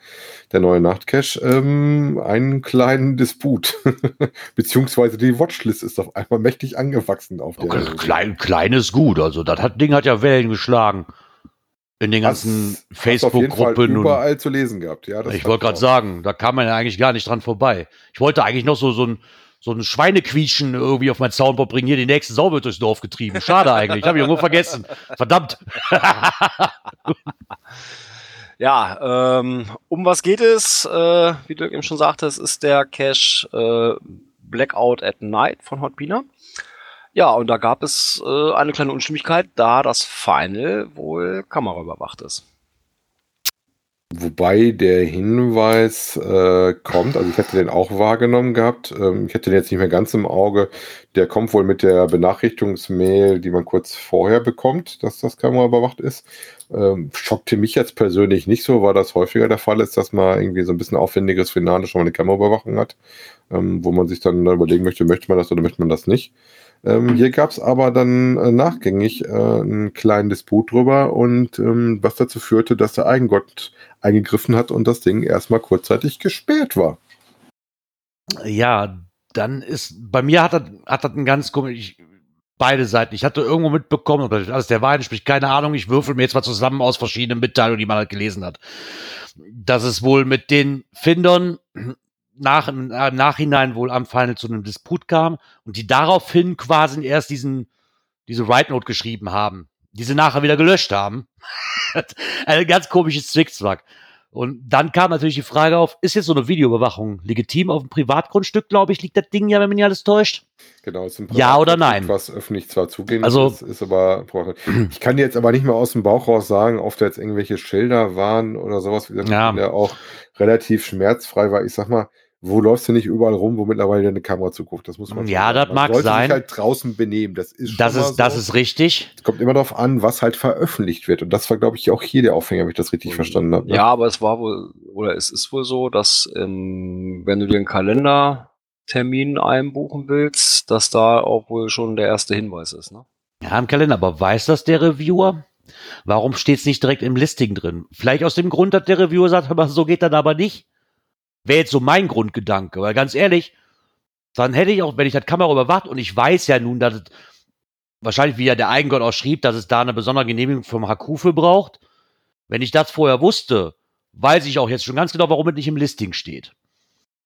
der neue Nachtcache, ähm, einen kleinen Disput. Beziehungsweise die Watchlist ist auf einmal mächtig angewachsen auf der. Okay, klein, klein ist gut, also das hat, Ding hat ja Wellen geschlagen. In den ganzen Facebook-Gruppen. überall zu lesen gehabt, ja. ich wollte gerade sagen, da kam man ja eigentlich gar nicht dran vorbei. Ich wollte eigentlich noch so, so ein so ein Schweinequietschen irgendwie auf mein Soundboard bringen. Hier, die nächste Sau wird durchs Dorf getrieben. Schade eigentlich. Habe ich irgendwo vergessen. Verdammt. ja, ähm, um was geht es? Äh, wie Dirk eben schon sagte, es ist der Cache äh, Blackout at Night von Hotbina. Ja, und da gab es äh, eine kleine Unstimmigkeit, da das Final wohl kameraüberwacht ist. Wobei der Hinweis äh, kommt, also ich hätte den auch wahrgenommen gehabt, ähm, ich hätte den jetzt nicht mehr ganz im Auge, der kommt wohl mit der Benachrichtigungsmail, die man kurz vorher bekommt, dass das Kamera überwacht ist. Ähm, schockte mich jetzt persönlich nicht so, weil das häufiger der Fall ist, dass man irgendwie so ein bisschen aufwendiges Finale schon mal eine Kameraüberwachung hat, ähm, wo man sich dann überlegen möchte, möchte man das oder möchte man das nicht. Ähm, hier gab es aber dann äh, nachgängig äh, einen kleinen Disput drüber und ähm, was dazu führte, dass der Eigengott eingegriffen hat und das Ding erstmal kurzzeitig gesperrt war. Ja, dann ist, bei mir hat das, hat das ein ganz komisch, beide Seiten. Ich hatte irgendwo mitbekommen, das alles der Wahrheit spricht, keine Ahnung, ich würfel mir jetzt mal zusammen aus verschiedenen Mitteilungen, die man halt gelesen hat. Dass es wohl mit den Findern nach, im Nachhinein wohl am Final zu einem Disput kam und die daraufhin quasi erst diesen, diese Write Note geschrieben haben, die sie nachher wieder gelöscht haben. Ein ganz komisches Zwickzwack. Und dann kam natürlich die Frage auf, ist jetzt so eine Videoüberwachung legitim auf dem Privatgrundstück, glaube ich, liegt das Ding ja, wenn mich nicht alles täuscht? Genau, es ist ein ja oder nein? Was öffentlich zwar zugänglich also, ist, ist aber ich kann jetzt aber nicht mehr aus dem Bauch raus sagen, ob da jetzt irgendwelche Schilder waren oder sowas, wie gesagt, ja. der auch relativ schmerzfrei war. Ich sag mal, wo läufst du nicht überall rum, wo mittlerweile eine Kamera zuguckt? Das muss man Ja, das mag sollte sein. Sich halt draußen benehmen. Das ist das ist, so. das ist richtig. Es kommt immer darauf an, was halt veröffentlicht wird. Und das war, glaube ich, auch hier der Aufhänger, wenn ich das richtig verstanden habe. Ne? Ja, aber es war wohl, oder es ist wohl so, dass ähm, wenn du dir einen Kalendertermin einbuchen willst, dass da auch wohl schon der erste Hinweis ist. Ne? Ja, im Kalender. Aber weiß das der Reviewer? Warum steht es nicht direkt im Listing drin? Vielleicht aus dem Grund, dass der Reviewer sagt, aber so geht das aber nicht. Wäre jetzt so mein Grundgedanke, weil ganz ehrlich, dann hätte ich auch, wenn ich das Kamera überwacht und ich weiß ja nun, dass es wahrscheinlich, wie ja der Eigengott auch schrieb, dass es da eine besondere Genehmigung vom HQ für braucht. Wenn ich das vorher wusste, weiß ich auch jetzt schon ganz genau, warum es nicht im Listing steht.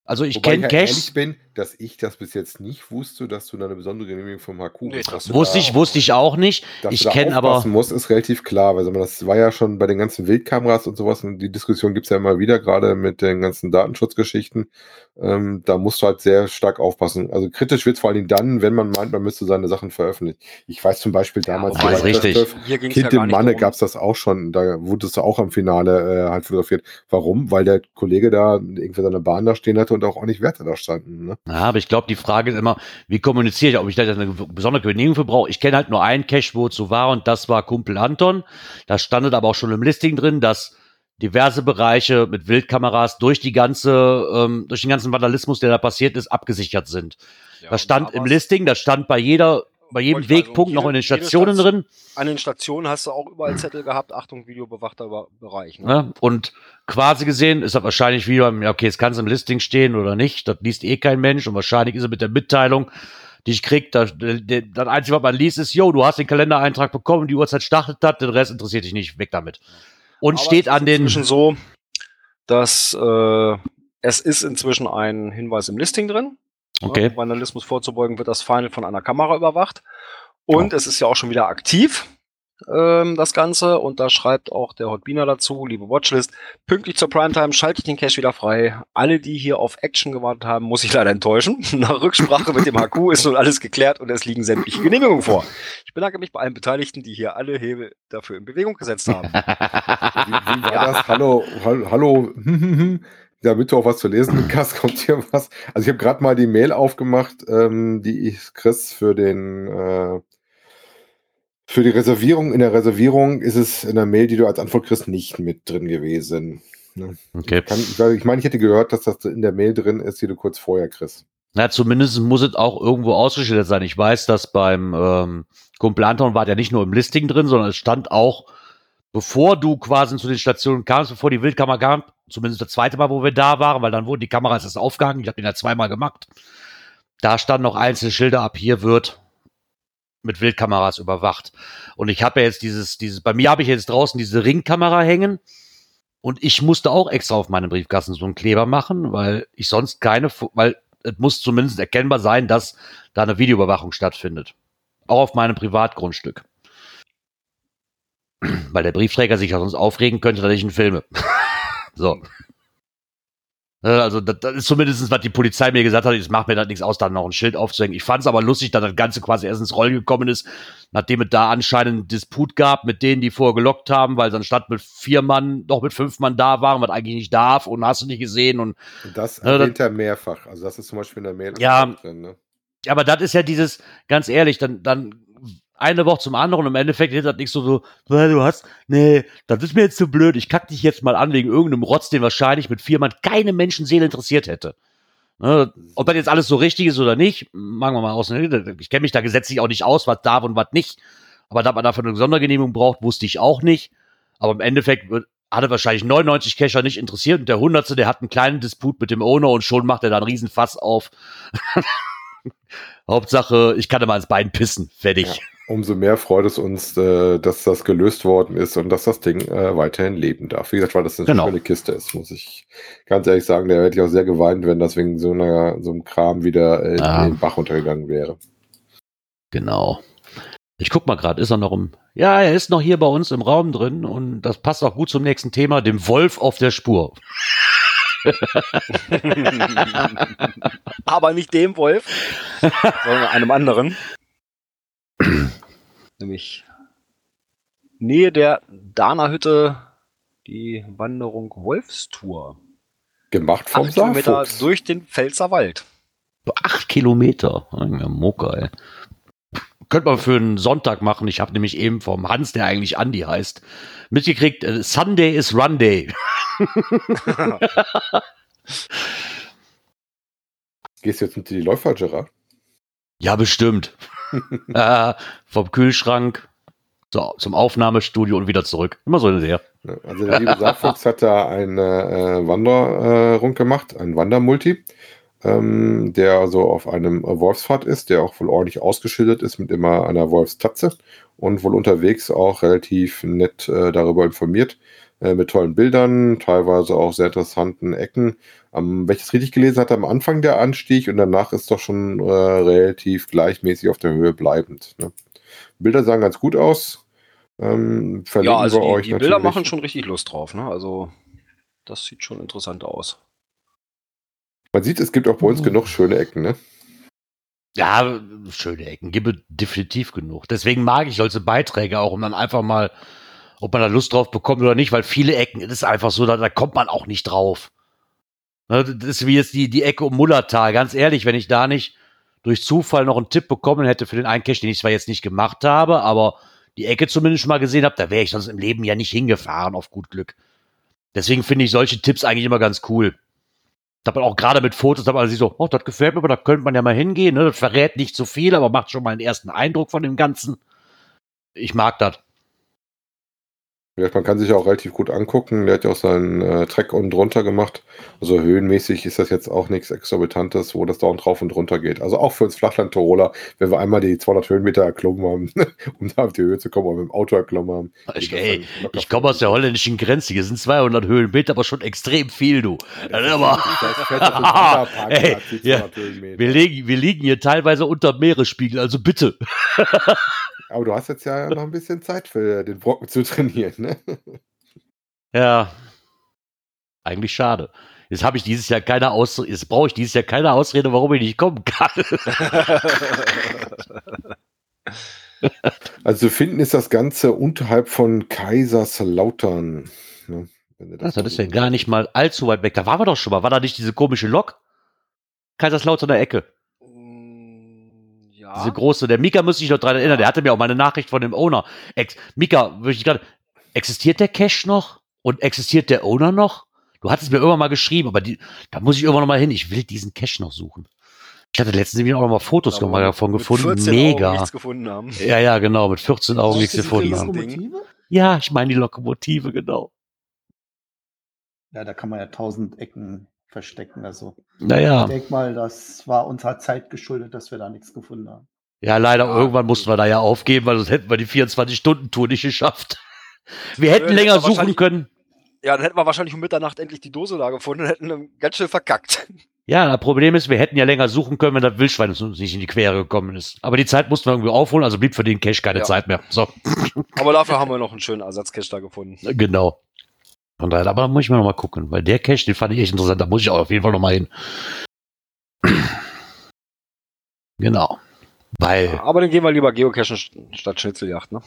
Also ich kenne ich Caches. ehrlich bin, dass ich das bis jetzt nicht wusste, dass du da eine besondere Genehmigung vom HQ Nee, hast. das Wusste ich, wusste ich auch nicht. Dass Ich du kenne aber. muss, ist relativ klar, weil das war ja schon bei den ganzen Wildkameras und sowas, und die Diskussion gibt's ja immer wieder, gerade mit den ganzen Datenschutzgeschichten. Ähm, da musst du halt sehr stark aufpassen. Also kritisch wird's vor allen Dingen dann, wenn man meint, man müsste seine Sachen veröffentlichen. Ich weiß zum Beispiel damals, wobei bei ist richtig. Ging's Kind ja im Manne darum- gab's das auch schon, da wurde es auch am Finale äh, halt fotografiert. Warum? Weil der Kollege da irgendwie seine Bahn da stehen hatte und auch ordentlich Werte da standen. Ne? Ja, aber ich glaube, die Frage ist immer, wie kommuniziere ich, ob ich da eine besondere Genehmigung für brauche. Ich kenne halt nur einen Cache, wo es so war, und das war Kumpel Anton. Da standet aber auch schon im Listing drin, dass diverse Bereiche mit Wildkameras durch die ganze, ähm, durch den ganzen Vandalismus, der da passiert ist, abgesichert sind. Ja, das stand und im Listing, das stand bei jeder, bei jedem Wegpunkt noch in den Stationen Station- drin. An den Stationen hast du auch überall Zettel gehabt, Achtung, videobewachter Bereich. Ne? Ne? Und quasi gesehen ist das wahrscheinlich wie beim, ja, okay, es kann es im Listing stehen oder nicht. Das liest eh kein Mensch. Und wahrscheinlich ist es mit der Mitteilung, die ich krieg, da, der, das Einzige, was man liest, ist, yo, du hast den Kalendereintrag bekommen, die Uhrzeit startet hat, den Rest interessiert dich nicht, weg damit. Und Aber steht es ist an den, inzwischen so, dass äh, es ist inzwischen ein Hinweis im Listing drin. Okay, Um Vandalismus vorzubeugen, wird das Final von einer Kamera überwacht. Und es ist ja auch schon wieder aktiv, ähm, das Ganze. Und da schreibt auch der Hotbiner dazu, liebe Watchlist, pünktlich zur Primetime schalte ich den Cache wieder frei. Alle, die hier auf Action gewartet haben, muss ich leider enttäuschen. Nach Rücksprache mit dem HQ ist nun alles geklärt und es liegen sämtliche Genehmigungen vor. Ich bedanke mich bei allen Beteiligten, die hier alle Hebel dafür in Bewegung gesetzt haben. Wie, wie war das? Hallo, hallo, hallo. Damit du auch was zu lesen hast, kommt hier was. Also ich habe gerade mal die Mail aufgemacht, ähm, die ich Chris für den äh, für die Reservierung. In der Reservierung ist es in der Mail, die du als Antwort kriegst, nicht mit drin gewesen. Ne? okay. Kann, ich meine, ich, ich hätte gehört, dass das in der Mail drin ist, die du kurz vorher kriegst. Na, zumindest muss es auch irgendwo ausgeschildert sein. Ich weiß, dass beim ähm, Kumpel Anton war ja nicht nur im Listing drin, sondern es stand auch, bevor du quasi zu den Stationen kamst, bevor die Wildkamera kam, zumindest das zweite Mal, wo wir da waren, weil dann wurden die Kameras erst aufgehangen. Ich habe den ja zweimal gemacht. Da standen noch einzelne Schilder ab, hier wird mit Wildkameras überwacht. Und ich habe ja jetzt dieses, dieses, bei mir habe ich jetzt draußen diese Ringkamera hängen. Und ich musste auch extra auf meinem Briefkasten so einen Kleber machen, weil ich sonst keine, weil es muss zumindest erkennbar sein, dass da eine Videoüberwachung stattfindet. Auch auf meinem Privatgrundstück. Weil der Briefträger sich ja sonst aufregen könnte, dass ich ihn filme. so. Äh, Also, das, das ist zumindest, was die Polizei mir gesagt hat. Es macht mir da nichts aus, da noch ein Schild aufzuhängen. Ich fand es aber lustig, dass das Ganze quasi erst ins Rollen gekommen ist, nachdem es da anscheinend einen Disput gab mit denen, die vorher gelockt haben, weil dann statt mit vier Mann doch mit fünf Mann da waren, was eigentlich nicht darf und hast du nicht gesehen und Und das Ja, erwähnt er mehrfach. Also das ist zum Beispiel in der Mail Ja. drin. Ne? aber das ist ja dieses, ganz ehrlich, dann, dann eine Woche zum anderen und im Endeffekt ist das nicht so, so, "Weil du hast, nee, das ist mir jetzt zu blöd, ich kack dich jetzt mal an wegen irgendeinem Rotz, den wahrscheinlich mit vier Mann keine Menschenseele interessiert hätte. Ne, ob das jetzt alles so richtig ist oder nicht, machen wir mal aus. ne? Ich kenne mich da gesetzlich auch nicht aus, was darf und was nicht. Aber dass man dafür eine Sondergenehmigung braucht, wusste ich auch nicht. Aber im Endeffekt hatte wahrscheinlich 99 Cacher nicht interessiert und der Hundertste, der hat einen kleinen Disput mit dem Owner und schon macht er da einen riesen Fass auf. Hauptsache, ich kann immer ans Bein pissen. Fertig. Ja, umso mehr freut es uns, äh, dass das gelöst worden ist und dass das Ding äh, weiterhin leben darf. Wie gesagt, weil das eine genau. schöne Kiste ist, muss ich ganz ehrlich sagen. Da hätte ich auch sehr geweint, wenn das wegen so, einer, so einem Kram wieder äh, ah. in den Bach untergegangen wäre. Genau. Ich guck mal gerade, ist er noch im. Ja, er ist noch hier bei uns im Raum drin und das passt auch gut zum nächsten Thema, dem Wolf auf der Spur. Aber nicht dem Wolf, sondern einem anderen. Nämlich Nähe der Dana-Hütte die Wanderung Wolfstour. Gemacht vom Acht Kilometer durch den Pfälzer Wald. Acht Kilometer. Ja, Mucke, ey. Könnte man für einen Sonntag machen. Ich habe nämlich eben vom Hans, der eigentlich Andy heißt, mitgekriegt, äh, Sunday is Run Day. Gehst du jetzt mit die Läufer, Gerard? Ja, bestimmt. äh, vom Kühlschrank so, zum Aufnahmestudio und wieder zurück. Immer so eine der. Also der liebe Saarfuchs hat da eine äh, Wanderung äh, gemacht, ein Wandermulti, ähm, der so auf einem Wolfspfad ist, der auch wohl ordentlich ausgeschildert ist mit immer einer Wolfstatze und wohl unterwegs auch relativ nett äh, darüber informiert, äh, mit tollen Bildern, teilweise auch sehr interessanten Ecken. Ähm, wenn ich es richtig gelesen hatte, am Anfang der Anstieg und danach ist doch schon äh, relativ gleichmäßig auf der Höhe bleibend. Ne? Bilder sahen ganz gut aus. Ähm, ja, also die, euch die Bilder machen schon richtig Lust drauf. Ne? Also das sieht schon interessant aus. Man sieht, es gibt auch bei uns oh. genug schöne Ecken, ne? Ja, schöne Ecken gibt es definitiv genug. Deswegen mag ich solche Beiträge auch, um dann einfach mal ob man da Lust drauf bekommt oder nicht, weil viele Ecken, ist einfach so, da, da kommt man auch nicht drauf. Ne, das ist wie jetzt die, die Ecke um Mullertal. Ganz ehrlich, wenn ich da nicht durch Zufall noch einen Tipp bekommen hätte für den einen Cache, den ich zwar jetzt nicht gemacht habe, aber die Ecke zumindest mal gesehen habe, da wäre ich sonst im Leben ja nicht hingefahren, auf gut Glück. Deswegen finde ich solche Tipps eigentlich immer ganz cool. Da man auch gerade mit Fotos, da man sich so, oh, das gefällt mir, aber da könnte man ja mal hingehen. Ne? Das verrät nicht so viel, aber macht schon mal einen ersten Eindruck von dem Ganzen. Ich mag das. Man kann sich auch relativ gut angucken. Der hat ja auch seinen äh, Track unten drunter gemacht. Also höhenmäßig ist das jetzt auch nichts Exorbitantes, wo das da und drauf und drunter geht. Also auch für uns Flachland-Tiroler, wenn wir einmal die 200 Höhenmeter erklommen haben, um da auf die Höhe zu kommen, oder mit dem Auto erklommen haben. Ich, ey, ich komme aus der holländischen Grenze. Hier sind 200 Höhenmeter, aber schon extrem viel, du. Ja, aber, ey, ja, wir, liegen, wir liegen hier teilweise unter Meeresspiegel, also bitte. Aber du hast jetzt ja noch ein bisschen Zeit für den Brocken zu trainieren, ne? Ja. Eigentlich schade. Jetzt habe ich dieses Jahr keine Ausrede, jetzt brauche ich dieses Jahr keine Ausrede, warum ich nicht kommen kann. also zu finden ist das Ganze unterhalb von Kaiserslautern. Ne? Das, das ist ja gar nicht mal allzu weit weg. Da waren wir doch schon mal. War da nicht diese komische Lok? Kaiserslauterner Ecke. Diese große, der Mika muss sich noch dran erinnern, der hatte mir auch mal eine Nachricht von dem Owner. Ex Mika, würde ich gerade, existiert der Cache noch? Und existiert der Owner noch? Du hattest mir irgendwann mal geschrieben, aber die, da muss ich irgendwann noch mal hin. Ich will diesen Cache noch suchen. Ich hatte letztens nämlich auch noch mal Fotos noch mal davon gefunden. Mega. Augen nichts gefunden haben. Ja, ja, genau, mit 14 Augen nichts gefunden haben. Ja, ich meine die Lokomotive, genau. Ja, da kann man ja tausend Ecken verstecken. Also naja. ich denke mal, das war unserer Zeit geschuldet, dass wir da nichts gefunden haben. Ja, leider, ja, irgendwann mussten wir da ja aufgeben, weil sonst hätten wir die 24-Stunden-Tour nicht geschafft. Wir hätten ja, länger suchen können. Ja, dann hätten wir wahrscheinlich um Mitternacht endlich die Dose da gefunden und hätten ganz schön verkackt. Ja, das Problem ist, wir hätten ja länger suchen können, wenn das Wildschwein uns nicht in die Quere gekommen ist. Aber die Zeit mussten wir irgendwie aufholen, also blieb für den Cash keine ja. Zeit mehr. So. Aber dafür haben wir noch einen schönen Ersatzcache da gefunden. Genau. Von daher, aber da muss ich mal noch mal gucken, weil der Cache, den fand ich echt interessant, da muss ich auch auf jeden Fall noch mal hin. genau. Weil. Ja, aber dann gehen wir lieber Geocachen statt Schnitzeljagd, ne?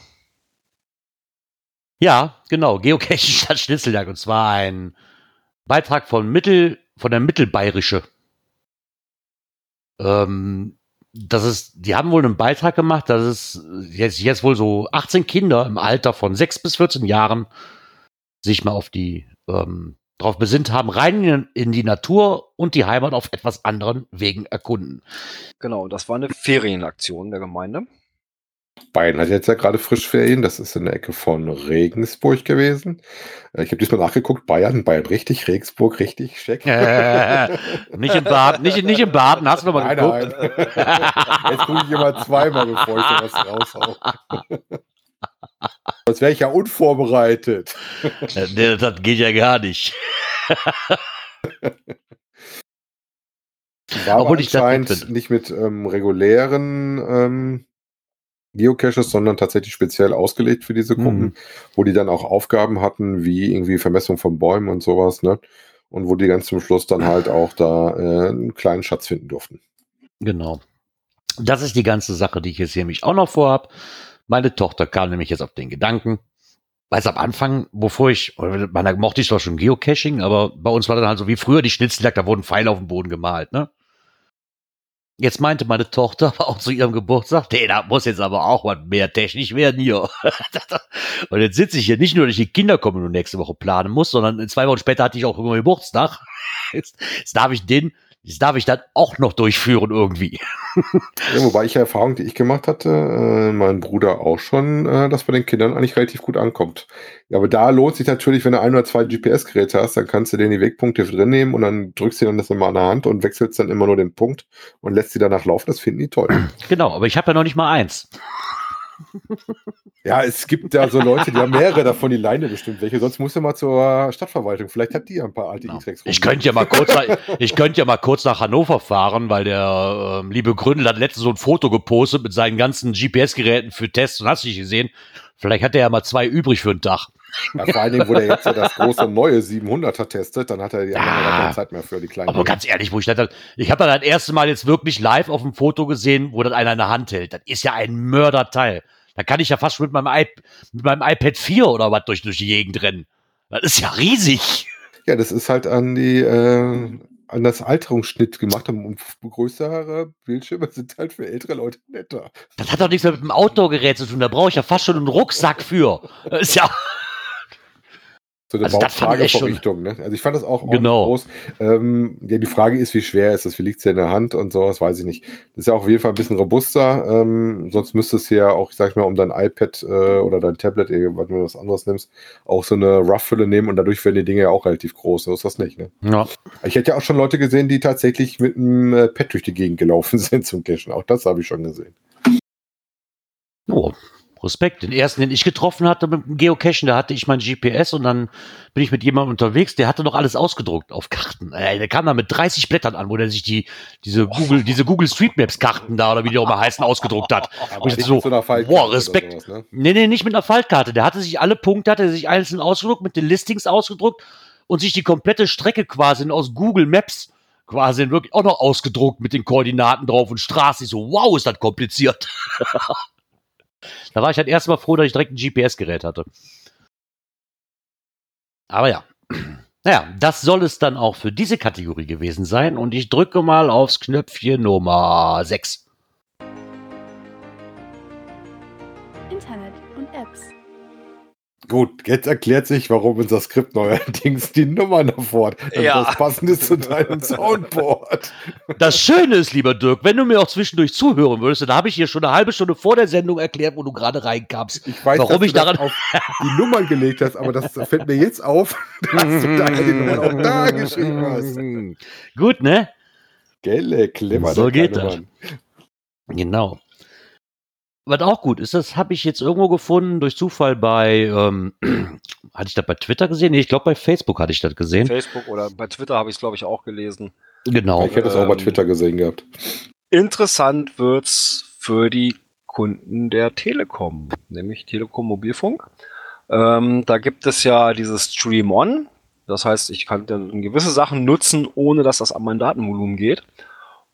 Ja, genau, Geocachen statt Schnitzeljagd. Und zwar ein Beitrag von Mittel, von der Mittelbayerische. Ähm, das ist, die haben wohl einen Beitrag gemacht, dass es jetzt, jetzt wohl so 18 Kinder im Alter von 6 bis 14 Jahren sich mal auf die ähm, darauf besinnt haben, rein in, in, die Natur und die Heimat auf etwas anderen Wegen erkunden. Genau, das war eine Ferienaktion der Gemeinde. Bayern hat jetzt ja gerade Frischferien. Das ist in der Ecke von Regensburg gewesen. Äh, ich habe diesmal nachgeguckt. Bayern, Bayern richtig, Regensburg richtig, check. Äh, nicht im Baden, nicht, nicht im Baden, hast du noch mal geguckt? Nein. Jetzt gucke ich immer zweimal, bevor ich sowas raushau. Sonst wäre ich ja unvorbereitet. Äh, das geht ja gar nicht. War Obwohl ich anscheinend nicht mit ähm, regulären ähm, Geocaches, sondern tatsächlich speziell ausgelegt für diese Gruppen, Mhm. wo die dann auch Aufgaben hatten, wie irgendwie Vermessung von Bäumen und sowas, ne? Und wo die ganz zum Schluss dann halt auch da äh, einen kleinen Schatz finden durften. Genau. Das ist die ganze Sache, die ich jetzt hier nämlich auch noch vorhab. Meine Tochter kam nämlich jetzt auf den Gedanken, weiß am Anfang, bevor ich, man mochte ich zwar schon Geocaching, aber bei uns war dann halt so wie früher die Schnitzeljagd, da wurden Pfeile auf dem Boden gemalt, ne? Jetzt meinte meine Tochter auch zu ihrem Geburtstag, nee, da muss jetzt aber auch was mehr technisch werden hier. Und jetzt sitze ich hier nicht nur, dass ich die Kinderkommunion nächste Woche planen muss, sondern zwei Wochen später hatte ich auch irgendwann Geburtstag. Jetzt, jetzt darf ich den, darf ich dann auch noch durchführen irgendwie. Ja, wobei ich ja Erfahrung, die ich gemacht hatte, äh, mein Bruder auch schon, äh, dass bei den Kindern eigentlich relativ gut ankommt. Ja, aber da lohnt sich natürlich, wenn du ein oder zwei GPS-Geräte hast, dann kannst du den die Wegpunkte drin nehmen und dann drückst du dann das immer an der Hand und wechselst dann immer nur den Punkt und lässt sie danach laufen. Das finden die toll. Genau, aber ich habe ja noch nicht mal eins. Ja, es gibt da so Leute, die haben mehrere davon, die Leine bestimmt welche. Sonst musst du mal zur Stadtverwaltung. Vielleicht hat die ja ein paar alte Genau. E-Tracks. Ich könnte ja mal kurz, nach, ich könnte ja mal kurz nach Hannover fahren, weil der ähm, liebe Gründel hat letztens so ein Foto gepostet mit seinen ganzen GPS-Geräten für Tests und hast du nicht gesehen. Vielleicht hat er ja mal zwei übrig für einen Tag. Ja, vor allen Dingen, wo der jetzt so das große neue 700er testet, dann hat er Ja. keine Zeit mehr für die kleinen. Aber ganz ehrlich, wo ich das, ich habe das erste Mal jetzt wirklich live auf dem Foto gesehen, wo das einer in der Hand hält. Das ist ja ein Mörderteil. Da kann ich ja fast schon mit meinem, iP mit meinem iPad 4 oder was durch, durch die Gegend rennen. Das ist ja riesig. Ja, das ist halt an die äh, an das Alterungsschnitt gemacht. Und größere Bildschirme sind halt für ältere Leute netter. Das hat doch nichts mehr mit dem Outdoor-Gerät zu tun. Da brauche ich ja fast schon einen Rucksack für. Das ist ja. So eine Also ich Bauchfragevorrichtung. Ne? Also ich fand das auch Genau. groß. Ähm, ja, die Frage ist, wie schwer ist das? Wie liegt es in der Hand und sowas, weiß ich nicht. Das ist ja auch auf jeden Fall ein bisschen robuster. Ähm, sonst müsstest du ja auch, ich sag mal, um dein iPad äh, oder dein Tablet, wenn du was anderes nimmst, auch so eine Rough-Fülle nehmen und dadurch werden die Dinge ja auch relativ groß. So ist das nicht. Ne? ja. Ich hätte ja auch schon Leute gesehen, die tatsächlich mit einem äh, Pad durch die Gegend gelaufen sind zum Cashen. Auch das habe ich schon gesehen. Oh, Respekt. Den ersten, den ich getroffen hatte mit dem Geocachen, da hatte ich mein GPS und dann bin ich mit jemandem unterwegs, der hatte noch alles ausgedruckt auf Karten. Äh, der kam da mit 30 Blättern an, wo der sich die, diese Google, diese Google Street Maps Karten da oder wie die auch mal heißen, ausgedruckt hat. Und ich nicht so, boah, Respekt. sowas, ne? Nee, nee, nicht mit einer Faltkarte. Der hatte sich alle Punkte, hatte sich einzeln ausgedruckt, mit den Listings ausgedruckt und sich die komplette Strecke quasi aus Google Maps quasi wirklich auch noch ausgedruckt mit den Koordinaten drauf und Straße. Ich so, wow, ist das kompliziert. da war ich halt erstmal froh, dass ich direkt ein GPS-Gerät hatte. Aber ja. Naja, das soll es dann auch für diese Kategorie gewesen sein und ich drücke mal aufs Knöpfchen Nummer 6. Gut, jetzt erklärt sich, warum unser Skript neuerdings die Nummern erfordert. Das Ja. das passende zu deinem Soundboard. Das Schöne ist, lieber Dirk, wenn du mir auch zwischendurch zuhören würdest, dann habe ich hier schon eine halbe Stunde vor der Sendung erklärt, wo du gerade reinkamst. Ich weiß, Warum ich daran- auf die Nummern gelegt hast, aber das fällt mir jetzt auf, dass du daher die Nummern auch da geschrieben hast. Gut, ne? Gelle, clever. So geht das. Genau. Was auch gut ist, das habe ich jetzt irgendwo gefunden durch Zufall bei, ähm, hatte ich das bei Twitter gesehen? Nee, ich glaube bei Facebook hatte ich das gesehen. Facebook oder bei Twitter habe ich es, glaube ich, auch gelesen. Genau. Ich hätte es auch bei Ähm, Twitter gesehen gehabt. Interessant wird's für die Kunden der Telekom, nämlich Telekom Mobilfunk. Ähm, da gibt es ja dieses Stream On. Das heißt, ich kann dann gewisse Sachen nutzen, ohne dass das an mein Datenvolumen geht.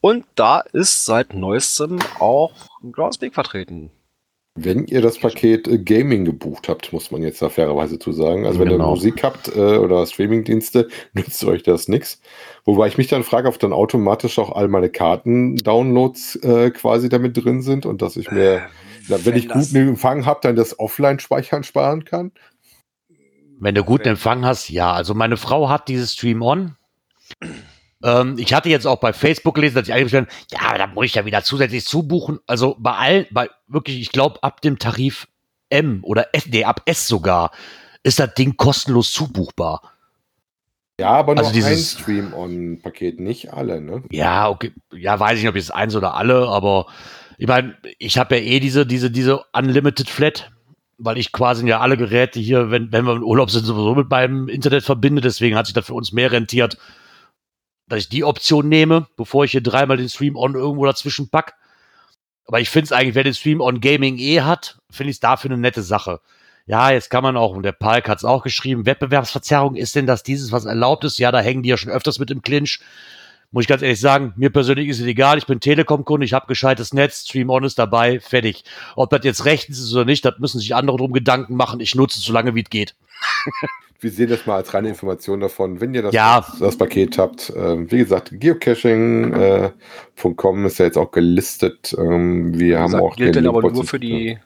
Und da ist seit neuestem auch ein Groundspeak vertreten. Wenn ihr das Paket äh, Gaming gebucht habt, muss man jetzt da fairerweise zu sagen. Also wenn ihr Genau. Musik habt äh, oder Streamingdienste, nützt euch das nichts. Wobei ich mich dann frage, ob dann automatisch auch all meine Karten-Downloads äh, quasi damit drin sind und dass ich mir, na, wenn, ich guten Empfang habe, dann das Offline-Speichern sparen kann. Wenn du guten Wenn- Empfang hast, ja. Also meine Frau hat dieses Stream On. Ähm, ich hatte jetzt auch bei Facebook gelesen, dass ich eigentlich ja, da muss ich ja wieder zusätzlich zubuchen. Also bei allen, bei wirklich, ich glaube, ab dem Tarif M oder S, nee, ab S sogar, ist das Ding kostenlos zubuchbar. Ja, aber nur Also dieses- ein Stream-On-Paket, nicht alle, ne? Ja, okay. Ja, weiß ich nicht, ob jetzt eins oder alle, aber ich meine, ich habe ja eh diese, diese, diese Unlimited Flat, weil ich quasi ja alle Geräte hier, wenn, wenn wir im Urlaub sind, sowieso mit meinem Internet verbinde. Deswegen hat sich das für uns mehr rentiert, dass ich die Option nehme, bevor ich hier dreimal den Stream on irgendwo dazwischen pack. Aber ich finde es eigentlich, wer den Stream on Gaming eh hat, finde ich es dafür eine nette Sache. Ja, jetzt kann man auch, und der Palk hat es auch geschrieben, Wettbewerbsverzerrung ist denn, dass dieses, was erlaubt ist, ja, da hängen die ja schon öfters mit im Clinch. Muss ich ganz ehrlich sagen, mir persönlich ist es egal, ich bin Telekom-Kunde, ich habe gescheites Netz, Stream On ist dabei, fertig. Ob das jetzt rechtens ist oder nicht, das müssen sich andere drum Gedanken machen, ich nutze es so lange wie es geht. Wir sehen das mal als reine Information davon, wenn ihr das, Ja. das Paket habt. Ähm, wie gesagt, geocaching.com ist ja jetzt auch gelistet. Ähm, wir haben Sagt, auch gilt den denn aber nur für die,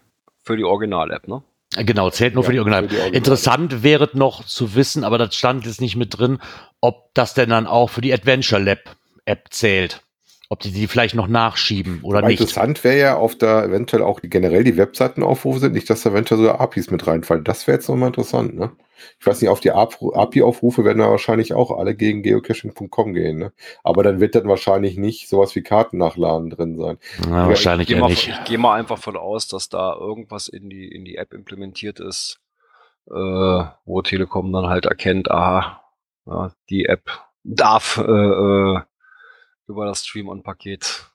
für die Original-App, ne? Genau, zählt nur Ja, für die Original. Interessant wäre noch zu wissen, aber das stand jetzt nicht mit drin, ob das denn dann auch für die Adventure Lab App zählt. Ob die die vielleicht noch nachschieben oder Aber nicht. interessant wäre ja, auf da eventuell auch die, generell die Webseitenaufrufe sind, nicht, dass da eventuell so APIs mit reinfallen. Das wäre jetzt nochmal interessant, ne? Ich weiß nicht, auf die API-Aufrufe werden da wahrscheinlich auch alle gegen geocaching.com gehen, ne? Aber dann wird dann wahrscheinlich nicht sowas wie Karten nachladen drin sein. Ja, wahrscheinlich ich eher mal, nicht. ich gehe mal einfach von aus, dass da irgendwas in die, in die App implementiert ist, äh, wo Telekom dann halt erkennt, aha, ja, die App darf äh, äh, über das Stream-On-Paket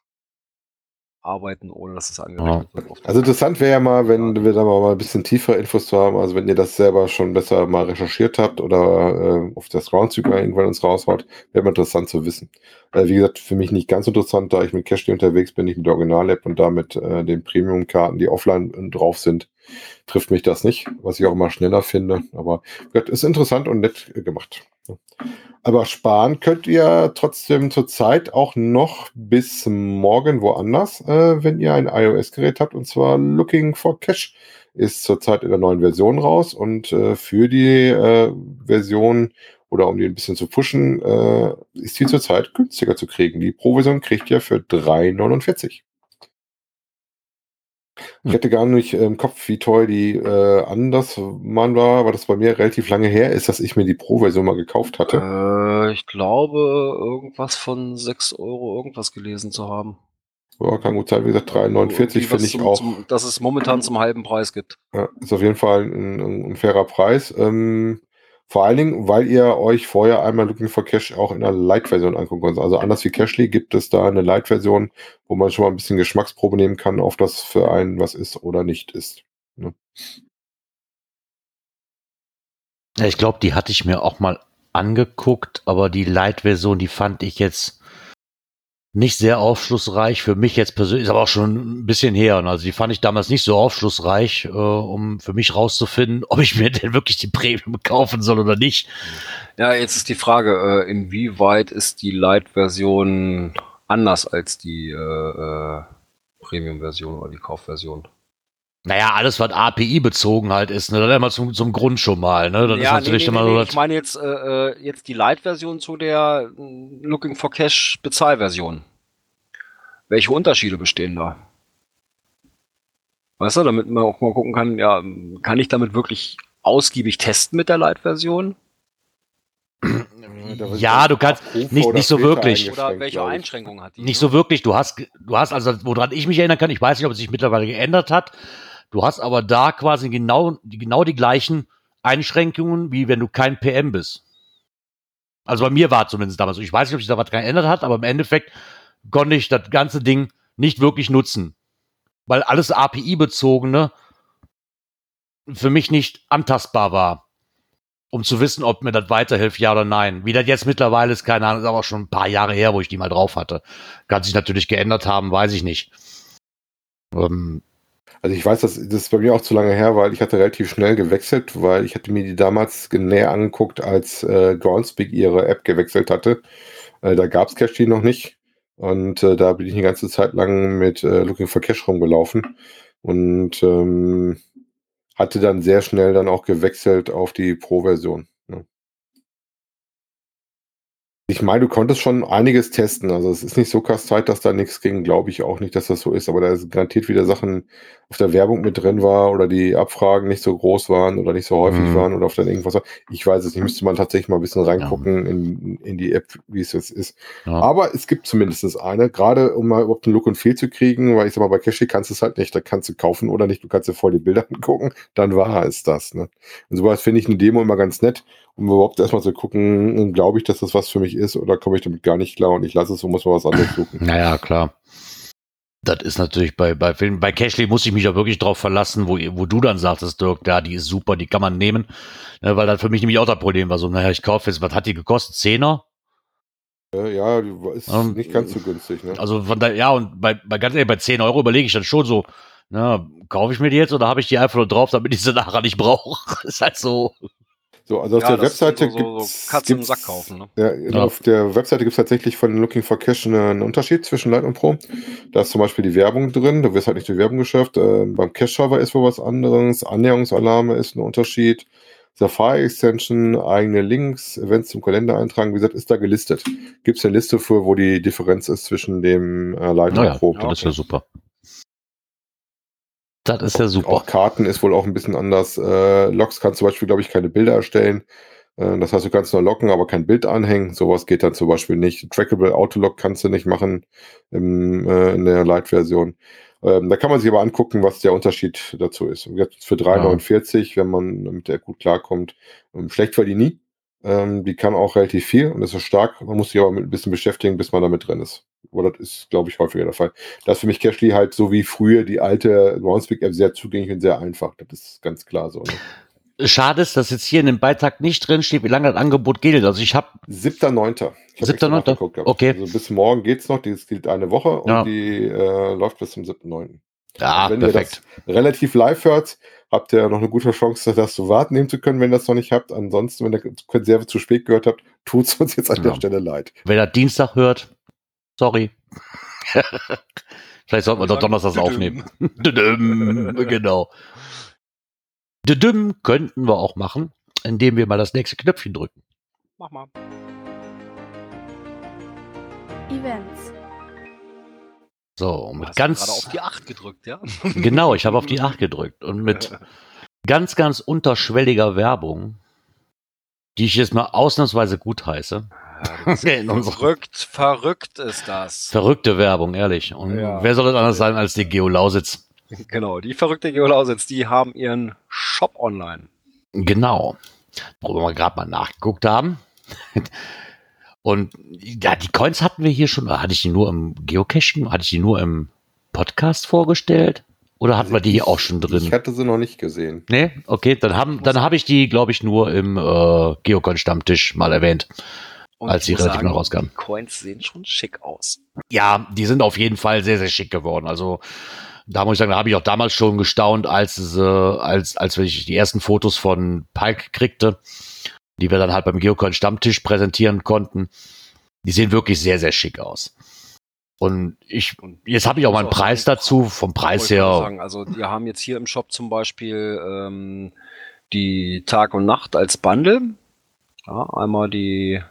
arbeiten, ohne dass es angerechnet wird. Also interessant wäre ja mal, wenn wir da mal ein bisschen tiefere Infos zu haben, also wenn ihr das selber schon besser mal recherchiert habt oder äh, auf das mal irgendwann uns raushaut, wäre mal interessant zu wissen. Äh, wie gesagt, für mich nicht ganz interessant, da ich mit Cashly unterwegs bin, nicht mit der Original-App und damit äh, den Premium-Karten, die offline äh, drauf sind, trifft mich das nicht, was ich auch immer schneller finde. Aber gesagt, ist interessant und nett gemacht. Aber sparen könnt ihr trotzdem zurzeit auch noch bis morgen woanders, äh, wenn ihr ein iOS-Gerät habt, und zwar Looking for Cash ist zurzeit in der neuen Version raus und äh, für die äh, Version oder um die ein bisschen zu pushen, äh, ist die zurzeit günstiger zu kriegen. Die Pro-Version kriegt ihr für 3,49. Ich hätte gar nicht im Kopf, wie teuer die äh, anders man war, weil das bei mir relativ lange her ist, dass ich mir die Pro-Version mal gekauft hatte. Äh, ich glaube, irgendwas von 6 Euro irgendwas gelesen zu haben. Ja, kann gut sein. Wie gesagt, 3,49 Irgendwie finde ich zum, auch. Zum, dass es momentan zum halben Preis gibt. Ja, ist auf jeden Fall ein, ein, ein fairer Preis. Ähm, vor allen Dingen, weil ihr euch vorher einmal Looking for Cash auch in der Light-Version angucken könnt. Also anders wie Cashly gibt es da eine Light-Version, wo man schon mal ein bisschen Geschmacksprobe nehmen kann, auf das für einen was ist oder nicht ist. Ne? Ich glaube, die hatte ich mir auch mal angeguckt, aber die Light-Version, die fand ich jetzt nicht sehr aufschlussreich für mich jetzt persönlich, ist aber auch schon ein bisschen her. Also die fand ich damals nicht so aufschlussreich, äh, um für mich rauszufinden, ob ich mir denn wirklich die Premium kaufen soll oder nicht. Ja, jetzt ist die Frage, äh, inwieweit ist die Light-Version anders als die äh, äh, Premium-Version oder die Kaufversion? Naja, alles, was API bezogen halt ist, ne, dann immer zum, zum Grund schon mal, ne? Das ist natürlich immer so, ich meine jetzt, äh, äh, jetzt die Light-Version zu der äh, Looking for Cash Bezahlversion. Welche Unterschiede bestehen da? Weißt du, damit man auch mal gucken kann, ja, kann ich damit wirklich ausgiebig testen mit der Light-Version? Ja, du kannst nicht- nicht so Filter wirklich. Oder welche. Einschränkungen hat die? Nicht ne? so wirklich. Du hast, du hast also, woran ich mich erinnern kann, ich weiß nicht, ob es sich mittlerweile geändert hat. Du hast aber da quasi genau, die, genau die gleichen Einschränkungen, wie wenn du kein PM bist. Also bei mir war es zumindest damals. Ich weiß nicht, ob sich da was geändert hat, aber im Endeffekt konnte ich das ganze Ding nicht wirklich nutzen. Weil alles API-bezogene für mich nicht antastbar war. Um zu wissen, ob mir das weiterhilft, ja oder nein. Wie das jetzt mittlerweile ist, keine Ahnung, ist aber schon ein paar Jahre her, wo ich die mal drauf hatte. Kann sich natürlich geändert haben, weiß ich nicht. Ähm, Also ich weiß, das, das ist bei mir auch zu lange her, weil ich hatte relativ schnell gewechselt, weil ich hatte mir die damals näher angeguckt, als äh, Groundspeak ihre App gewechselt hatte. Äh, da gab es Cache noch nicht. Und äh, da bin ich eine ganze Zeit lang mit äh, Looking for Cash rumgelaufen und ähm, hatte dann sehr schnell dann auch gewechselt auf die Pro-Version. Ne? Ich meine, du konntest schon einiges testen. Also es ist nicht so krass Zeit, dass da nichts ging. Glaube ich auch nicht, dass das so ist. Aber da ist garantiert wieder Sachen auf der Werbung mit drin war oder die Abfragen nicht so groß waren oder nicht so häufig mhm. waren oder auf dann irgendwas. Ich weiß es nicht. Müsste man tatsächlich mal ein bisschen reingucken ja. in, in die App, wie es jetzt ist. Ja. Aber es gibt zumindest eine. Gerade um mal überhaupt einen Look und Feel zu kriegen, weil ich sag mal, bei Cashy kannst du es halt nicht. Da kannst du kaufen oder nicht. Du kannst dir voll die Bilder angucken. Dann war es das. Ne? Und sowas finde ich eine Demo immer ganz nett um überhaupt erstmal zu gucken, glaube ich, dass das was für mich ist oder komme ich damit gar nicht klar und ich lasse es und muss mal was anderes suchen. Naja, klar. Das ist natürlich bei, bei Filmen, bei Cashley muss ich mich ja wirklich drauf verlassen, wo, wo du dann sagtest, Dirk, ja, die ist super, die kann man nehmen. Ja, weil das für mich nämlich auch das Problem war, so, naja, ich kaufe jetzt, was hat die gekostet? Zehner? Ja, ist um, nicht ganz so günstig, ne? Also von da, ja, und bei, bei ganz ehrlich, bei 10 Euro überlege ich dann schon so, na, kaufe ich mir die jetzt oder habe ich die einfach nur drauf, damit ich sie nachher nicht brauche? ist halt so. So, also auf ja, der Webseite so, so, so Katze im Sack kaufen. Ne? Ja, ja, Auf der Webseite gibt es tatsächlich von Looking for Cash einen Unterschied zwischen Light und Pro. Da ist zum Beispiel die Werbung drin, du wirst halt nicht durch Werbung geschafft. Äh, beim Cache-Server ist wohl was anderes, Annäherungsalarme ist ein Unterschied. Safari Extension, eigene Links, Events zum Kalender eintragen, wie gesagt, ist da gelistet. Gibt es eine Liste für, wo die Differenz ist zwischen dem äh, Light und Pro. Ja, das ist ja super. Das ist ja super. Auch Karten ist wohl auch ein bisschen anders. Äh, Logs kann zum Beispiel, glaube ich, keine Bilder erstellen. Äh, das heißt, du kannst nur locken, aber kein Bild anhängen. Sowas geht dann zum Beispiel nicht. Trackable Autolog kannst du nicht machen im, äh, in der Light-Version. Ähm, da kann man sich aber angucken, was der Unterschied dazu ist. Jetzt für 3,49, ja. wenn man mit der gut klarkommt. Ähm, schlecht war die nie. Ähm, die kann auch relativ viel und ist so stark. Man muss sich aber mit ein bisschen beschäftigen, bis man damit drin ist. Aber das ist, glaube ich, häufiger der Fall. Da ist für mich Cashly halt so wie früher die alte Groundspeak-App sehr zugänglich und sehr einfach. Das ist ganz klar so. Ne? Schade ist, dass jetzt hier in dem Beitrag nicht drin steht, wie lange das Angebot gilt. Also ich habe 7.9. 7.9. Okay. Also bis morgen geht's noch. Das gilt eine Woche und ja. die äh, läuft bis zum 7.9. Ja, wenn perfekt. ihr das relativ live hört, habt ihr noch eine gute Chance, das zu warten nehmen zu können, wenn ihr das noch nicht habt. Ansonsten, wenn ihr Konserve zu spät gehört habt, tut es uns jetzt an ja. der Stelle leid. Wenn ihr Dienstag hört, sorry. Vielleicht sollten wir doch Donnerstag aufnehmen. genau. Düdüm könnten wir auch machen, indem wir mal das nächste Knöpfchen drücken. Mach mal. Events. So, mit ganz. gerade auf die 8 gedrückt, ja? genau, ich habe auf die 8 gedrückt. Und mit ganz, ganz unterschwelliger Werbung, die ich jetzt mal ausnahmsweise gut heiße. Ja, verrückt, verrückt ist das. Verrückte Werbung, ehrlich. Und ja. wer soll das anders sein als die Geolausitz? Genau, die verrückte Geolausitz, die haben ihren Shop online. Genau. Wo wir gerade mal nachgeguckt haben. Und ja, die Coins hatten wir hier schon. Hatte ich die nur im Geocaching? Hatte ich die nur im Podcast vorgestellt? Oder hatten wir die hier auch schon drin? Ich hatte sie noch nicht gesehen. Nee, okay, dann haben, dann habe ich die, glaube ich, nur im äh, Geocon-Stammtisch mal erwähnt. Und als sie relativ noch rauskamen. Die Coins sehen schon schick aus. Ja, die sind auf jeden Fall sehr, sehr schick geworden. Also da muss ich sagen, da habe ich auch damals schon gestaunt, als, äh, als, als ich die ersten Fotos von Pike kriegte die wir dann halt beim Geocoin Stammtisch präsentieren konnten. Die sehen wirklich sehr, sehr schick aus. Und ich, jetzt habe ich auch mal einen Preis dazu, vom Preis her. Sagen, also wir haben jetzt hier im Shop zum Beispiel ähm, die Tag und Nacht als Bundle. Ja, einmal die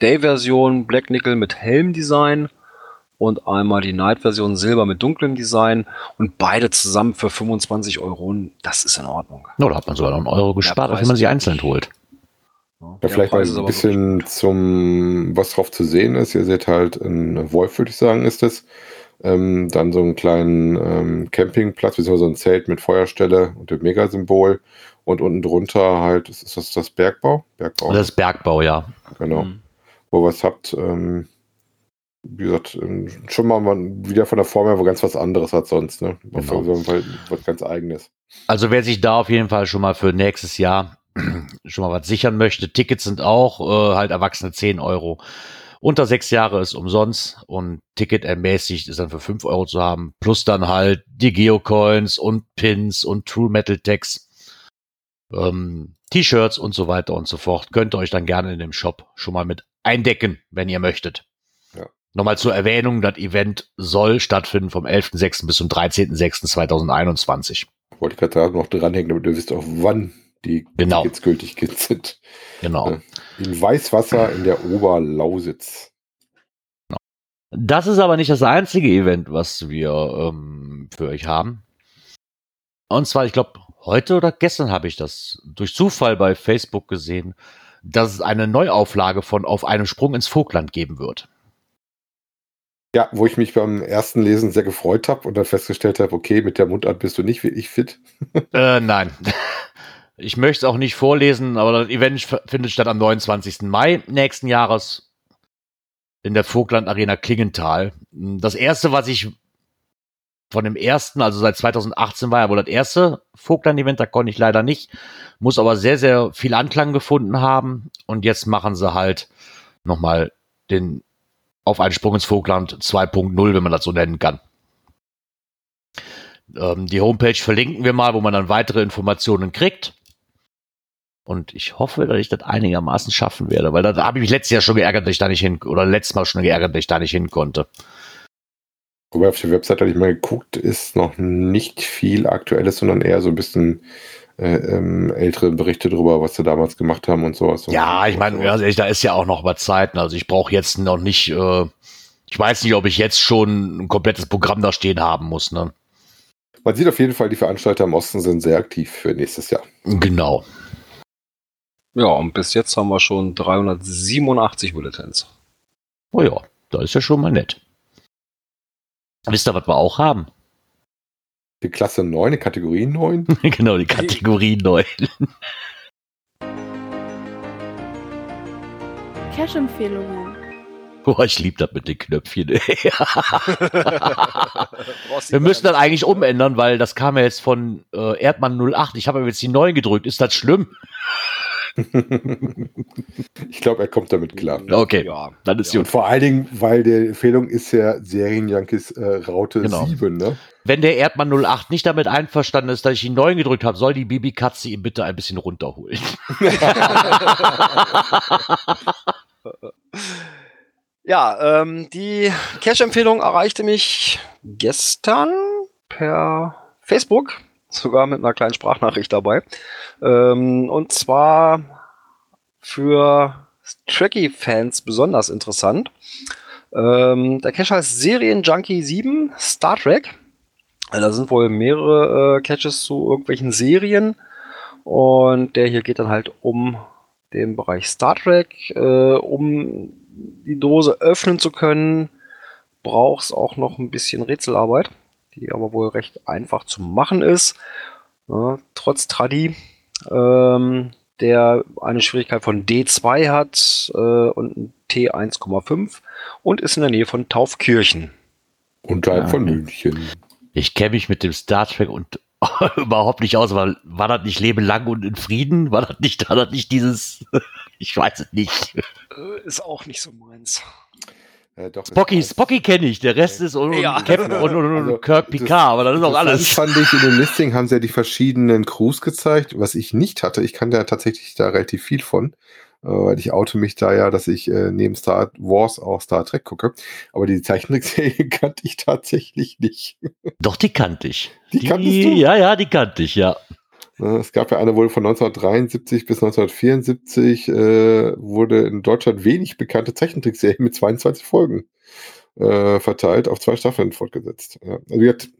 Day-Version Black Nickel mit hellem Design und einmal die Night-Version Silber mit dunklem Design und beide zusammen für 25 Euro. Das ist in Ordnung. No, da hat man sogar noch einen Euro gespart, wenn man sie einzeln holt. Ja, vielleicht mal ein bisschen zum, was drauf zu sehen ist. Ihr seht halt ein Wolf, würde ich sagen, ist es. Ähm, dann so einen kleinen ähm, Campingplatz, beziehungsweise so ein Zelt mit Feuerstelle und dem Megasymbol. Und unten drunter halt, ist das das Bergbau? Bergbau. Das ist Bergbau, ja. Genau. Mhm. Wo ihr was habt, ähm, wie gesagt, ähm, schon mal wieder von der Form her wo ganz was anderes als sonst, ne? Genau. Auf was ganz eigenes. Also wer sich da auf jeden Fall schon mal für nächstes Jahr schon mal was sichern möchte. Tickets sind auch äh, halt Erwachsene 10 Euro. Unter sechs Jahre ist umsonst und Ticket ermäßigt ist dann für 5 Euro zu haben. Plus dann halt die Geocoins und Pins und True Metal Tags, ähm, T-Shirts und so weiter und so fort. Könnt ihr euch dann gerne in dem Shop schon mal mit eindecken, wenn ihr möchtet. Ja. Nochmal zur Erwähnung, das Event soll stattfinden vom 11.06. bis zum 13.06.2021. Wollte ich gerade noch dranhängen, damit ihr wisst auch wann die Genau. jetzt gültig sind. Genau. Ja. In Weißwasser in der Oberlausitz. Das ist aber nicht das einzige Event, was wir ähm, für euch haben. Und zwar, ich glaube, heute oder gestern habe ich das durch Zufall bei Facebook gesehen, dass es eine Neuauflage von Auf einem Sprung ins Vogtland geben wird. Ja, wo ich mich beim ersten Lesen sehr gefreut habe und dann festgestellt habe, okay, mit der Mundart bist du nicht wirklich fit. äh, nein. Ich möchte es auch nicht vorlesen, aber das Event findet statt am 29. Mai nächsten Jahres in der Vogtland Arena Klingenthal. Das erste, was ich von dem ersten, also seit 2018 war ja wohl das erste Vogtland-Event, da konnte ich leider nicht, muss aber sehr, sehr viel Anklang gefunden haben und jetzt machen sie halt nochmal den auf einen Sprung ins Vogtland 2.0, wenn man das so nennen kann. Ähm, die Homepage verlinken wir mal, wo man dann weitere Informationen kriegt. Und ich hoffe, dass ich das einigermaßen schaffen werde, weil da habe ich mich letztes Jahr schon geärgert, dass ich da nicht hin, oder letztes Mal schon geärgert, dass ich da nicht hin konnte. Wobei auf der Website hatte ich mal geguckt, ist noch nicht viel Aktuelles, sondern eher so ein bisschen äh, ähm, ältere Berichte darüber, was sie damals gemacht haben und sowas. Ja, ich meine, also da ist ja auch noch mal Zeit. Also ich brauche jetzt noch nicht, äh, ich weiß nicht, ob ich jetzt schon ein komplettes Programm da stehen haben muss. Ne? Man sieht auf jeden Fall, die Veranstalter im Osten sind sehr aktiv für nächstes Jahr. Genau. Ja, und bis jetzt haben wir schon 387 Bulletins. Oh ja, da ist ja schon mal nett. Wisst ihr, was wir auch haben? Die Klasse 9, die Kategorie 9. genau, die Kategorie 9. Cash-Empfehlungen. Boah, ich lieb das mit den Knöpfchen. Wir müssen das eigentlich umändern, weil das kam ja jetzt von äh, Erdmann 08. Ich habe jetzt die 9 gedrückt. Ist das schlimm? ich glaube, er kommt damit klar. Okay, ja, dann ist ja. Und vor allen Dingen, weil die Empfehlung ist ja Serienjunkies äh, Raute genau. 7, ne? Wenn der Erdmann 08 nicht damit einverstanden ist, dass ich die 9 gedrückt habe, soll die Bibi Katze ihn bitte ein bisschen runterholen. ja, ähm, die Cash-Empfehlung erreichte mich gestern per Facebook sogar mit einer kleinen Sprachnachricht dabei. Ähm, und zwar für Trekkie-Fans besonders interessant. Ähm, der Cache heißt Serienjunkie 7 Star Trek. Da sind wohl mehrere äh, Caches zu irgendwelchen Serien. Und der hier geht dann halt um den Bereich Star Trek. Äh, um die Dose öffnen zu können, braucht es auch noch ein bisschen Rätselarbeit die aber wohl recht einfach zu machen ist. Ja, trotz Tradi, ähm, der eine Schwierigkeit von D2 hat äh, und ein T1,5 und ist in der Nähe von Taufkirchen. Unterhalb ja. von München. Ich kenne mich mit dem Star Trek und überhaupt nicht aus, weil war das nicht Leben lang und in Frieden? War das nicht, war das nicht dieses, ich weiß es nicht. Ist auch nicht so meins. Äh, doch, Spocky, Spocky kenne ich, der Rest ist und, ja. Captain und, und, und also, Kirk Picard, aber das ist auch alles. Das fand ich in dem Listing haben sie ja die verschiedenen Crews gezeigt, was ich nicht hatte. Ich kann da tatsächlich da relativ viel von, äh, weil ich oute mich da ja, dass ich äh, neben Star Wars auch Star Trek gucke. Aber die Zeichentrickserie kannte ich tatsächlich nicht. Doch, die kannte ich. Die, die kanntest du? Ja, ja, die kannte ich, ja. Es gab ja eine wohl von 1973 bis 1974, äh, wurde in Deutschland wenig bekannte Zeichentrickserie mit 22 Folgen äh, verteilt, auf zwei Staffeln fortgesetzt. Ja. Also jetzt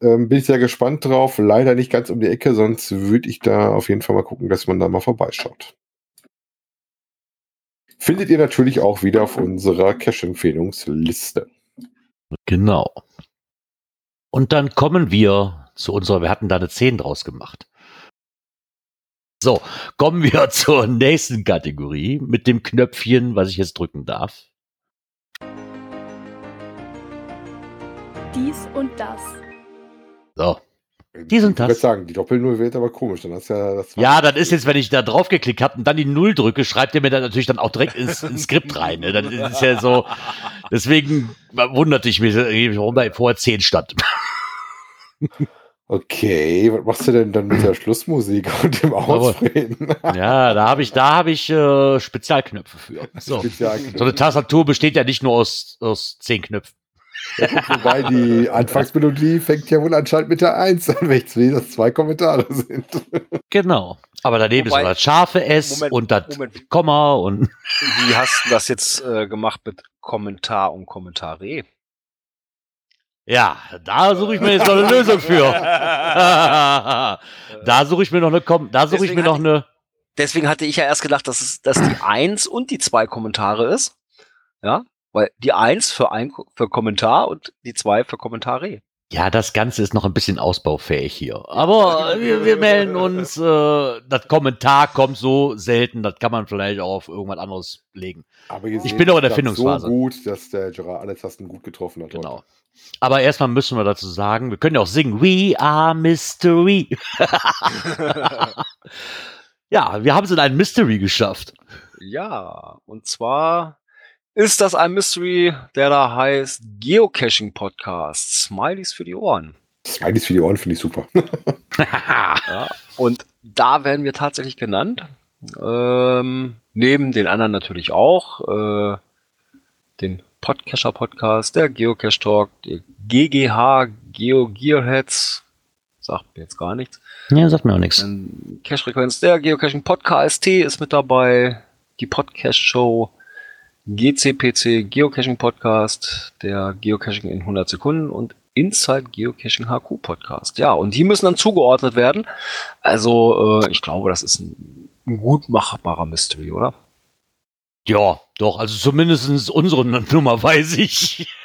ähm, bin ich sehr gespannt drauf. Leider nicht ganz um die Ecke, sonst würde ich da auf jeden Fall mal gucken, dass man da mal vorbeischaut. Findet ihr natürlich auch wieder auf unserer Cash-Empfehlungsliste. Genau. Und dann kommen wir zu unserer, wir hatten da eine 10 draus gemacht. So, kommen wir zur nächsten Kategorie mit dem Knöpfchen, was ich jetzt drücken darf. Dies und das. So. Dies und das. Ich würde sagen, die Doppel-Null wird aber komisch. Dann hast ja, das ja, das ist jetzt, wenn ich da drauf geklickt habe und dann die Null drücke, schreibt ihr mir dann natürlich dann auch direkt ins, ins Skript rein. Ne? Das ist ja so. Deswegen wunderte ich mich, warum da vorher 10 stand. Okay, was machst du denn dann mit der Schlussmusik und dem Ausreden? ja, da habe ich, da habe ich äh, Spezialknöpfe für. So. Spezialknöpfe. so eine Tastatur besteht ja nicht nur aus, aus zehn Knöpfen. Ja, wobei die Anfangsmelodie fängt ja wohl anscheinend mit der 1 an, wenn es das zwei Kommentare sind. Genau. Aber daneben Wobei- ist das scharfe S Moment, und das Moment. Komma und Wie hast du das jetzt äh, gemacht mit Kommentar und Kommentare? Ja, da suche ich mir jetzt noch eine Lösung für. da suche ich mir noch eine Kom da suche ich mir Deswegen noch hatte eine Deswegen hatte ich ja erst gedacht, dass es dass die 1 und die 2 Kommentare ist. Ja, weil die 1 für, ein, für Kommentar und die 2 für Kommentare. Ja, das Ganze ist noch ein bisschen ausbaufähig hier. Aber wir, wir melden uns. Äh, das Kommentar kommt so selten, das kann man vielleicht auch auf irgendwas anderes legen. Aber ihr Ich seht, bin noch in der Findungsphase. So gut, dass der Gerard alle Tasten gut getroffen hat. Genau. Aber erstmal müssen wir dazu sagen, wir können ja auch singen We are Mystery. ja, wir haben es in ein Mystery geschafft. Ja, und zwar ist das ein Mystery, der da heißt Geocaching Podcast. Smileys für die Ohren. Smileys für die Ohren finde ich super. Ja, und da werden wir tatsächlich genannt. Ähm, neben den anderen natürlich auch. Äh, den Podcacher Podcast, der Geocache Talk, der GGH, Geo Gearheads. Sagt mir jetzt gar nichts. ja, sagt mir auch nichts. Dann Cache Frequenz, der Geocaching Podcast ist mit dabei. Die Podcast Show, GCPC Geocaching Podcast, der Geocaching in 100 Sekunden und Inside Geocaching HQ Podcast. Ja, und die müssen dann zugeordnet werden. Also, äh, ich glaube, das ist ein, ein gut machbarer Mystery, oder? Ja, doch, also zumindest unsere Nummer weiß ich.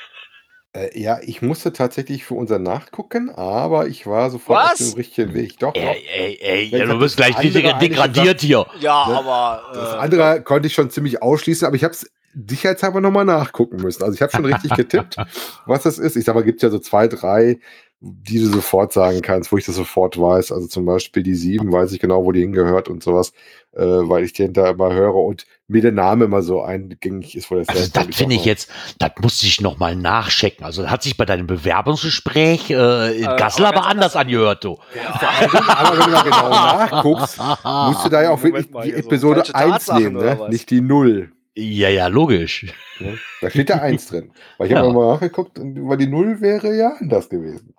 Äh, ja, ich musste tatsächlich für unser nachgucken, aber ich war sofort auf Was? dem richtigen Weg. Doch, doch. Ey, ey, ey, Ja, du bist gleich degradiert hier. Ja, Ne? aber. Das andere konnte ich schon ziemlich ausschließen, aber ich habe es sicherheitshalber nochmal nachgucken müssen. Also ich habe schon richtig getippt, was das ist. Ich sag mal, gibt ja so zwei, drei, die du sofort sagen kannst, wo ich das sofort weiß. Also zum Beispiel die sieben, weiß ich genau, wo die hingehört und sowas, äh, weil ich den da immer höre und mir der Name immer so eingängig ist, wo das Also das Ich finde ich jetzt, das musste ich noch mal nachchecken. Also hat sich bei deinem Bewerbungsgespräch äh, in Äh, Kassel aber aber anders angehört, du. Aber wenn du mal genau nachguckst, musst du da ja auch wirklich Moment mal, die so Episode falsche 1 Tatsachen nehmen, ne? nicht die 0. Ja, ja, logisch. Ne? Da steht ja 1 drin. Weil ich Ja. habe mal nachgeguckt, weil die 0 wäre ja anders gewesen.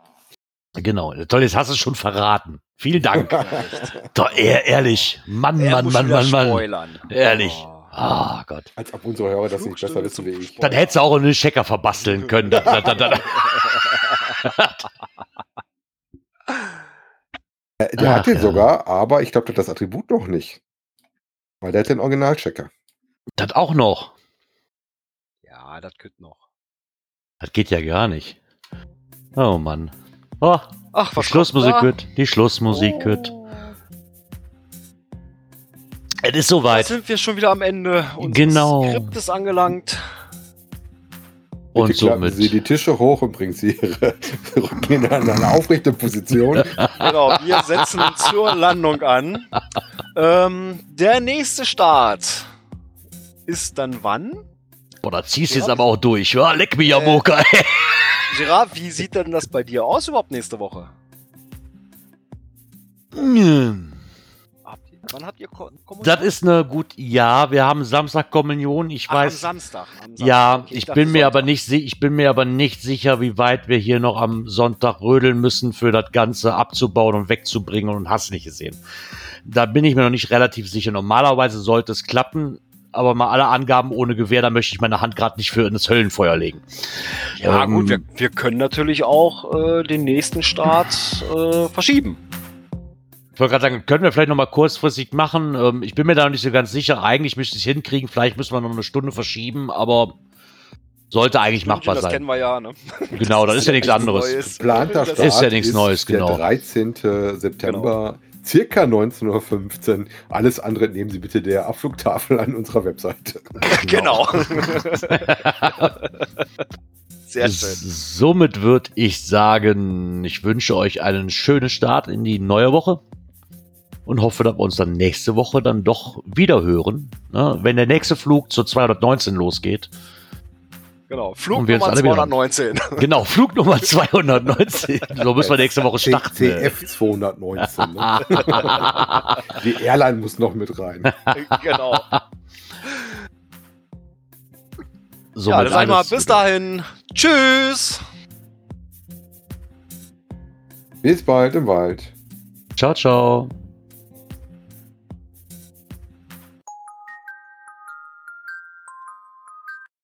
Genau. Toll, jetzt hast du es schon verraten. Vielen Dank. Doch, ehr, ehrlich. Mann, Er Mann, Mann, Mann, Mann. spoilern. Ehrlich. Oh. Ah, Gott. Als ob unsere Hörer das nicht besser wissen wie ich. Dann hättest du auch einen Checker verbasteln können. Das, das. Äh, Der Ach, hat den ja. sogar, aber ich glaube, der hat das Attribut noch nicht. Weil der hat den Originalchecker. Das auch noch. Ja, das könnte noch. Das geht ja gar nicht. Oh Mann. Oh, Ach, die was Schlussmusik kommt da? wird. Die Schlussmusik wird. Oh. Es ist Da soweit. sind wir schon wieder am Ende. Unseres Genau. Skript ist angelangt. Und Bitte somit. Sie die Tische hoch und bringen Sie Ihre Rücken in eine aufrechte Position. Genau, wir setzen zur Landung an. Ähm, der nächste Start ist dann wann? Boah, da ziehst du jetzt aber auch durch. Ja, leck mich, Jamoka. Gerard, wie sieht denn das bei dir aus überhaupt nächste Woche? Hm. Habt ihr, wann habt ihr Ko Kommunion? Das ist eine gut. Ja, wir haben Samstag Kommunion. Ich Ach, am weiß. Samstag. am Samstag. Ja, Okay, ich dachte bin mir Sonntag. aber nicht ich bin mir aber nicht sicher, wie weit wir hier noch am Sonntag rödeln müssen, für das Ganze abzubauen und wegzubringen und hast nicht gesehen. Da bin ich mir noch nicht relativ sicher. Normalerweise sollte es klappen, aber mal alle Angaben ohne Gewehr, da möchte ich meine Hand gerade nicht für in das Höllenfeuer legen. Ja, Ähm, gut, wir, wir können natürlich auch äh, den nächsten Start äh, verschieben. Ich wollte gerade sagen, können wir vielleicht noch mal kurzfristig machen. Ähm, ich bin mir da noch nicht so ganz sicher. Eigentlich müsste ich es hinkriegen. Vielleicht müssen wir noch eine Stunde verschieben, aber sollte eigentlich machbar das sein. kennen wir ja, ne? Genau, das ist ja nichts anderes. Neues. Geplanter Das Start ist ja nichts Neues, genau. Der 13. September, circa 19.15 Uhr. Alles andere nehmen Sie bitte der Abflugtafel an unserer Webseite. Genau. Sehr schön. Somit würde ich sagen, ich wünsche euch einen schönen Start in die neue Woche und hoffe, dass wir uns dann nächste Woche dann doch wieder hören. Ne? Wenn der nächste Flug zur 219 losgeht. Genau. Wir Flug Nummer alle wieder- 219. Genau, Flug Nummer 219. So müssen wir nächste Woche starten. CF 219. Ne? Die Airline muss noch mit rein. genau. Somit Ja, dann sag ich mal, alles bis dahin. Tschüss. Bis bald im Wald. Ciao, ciao.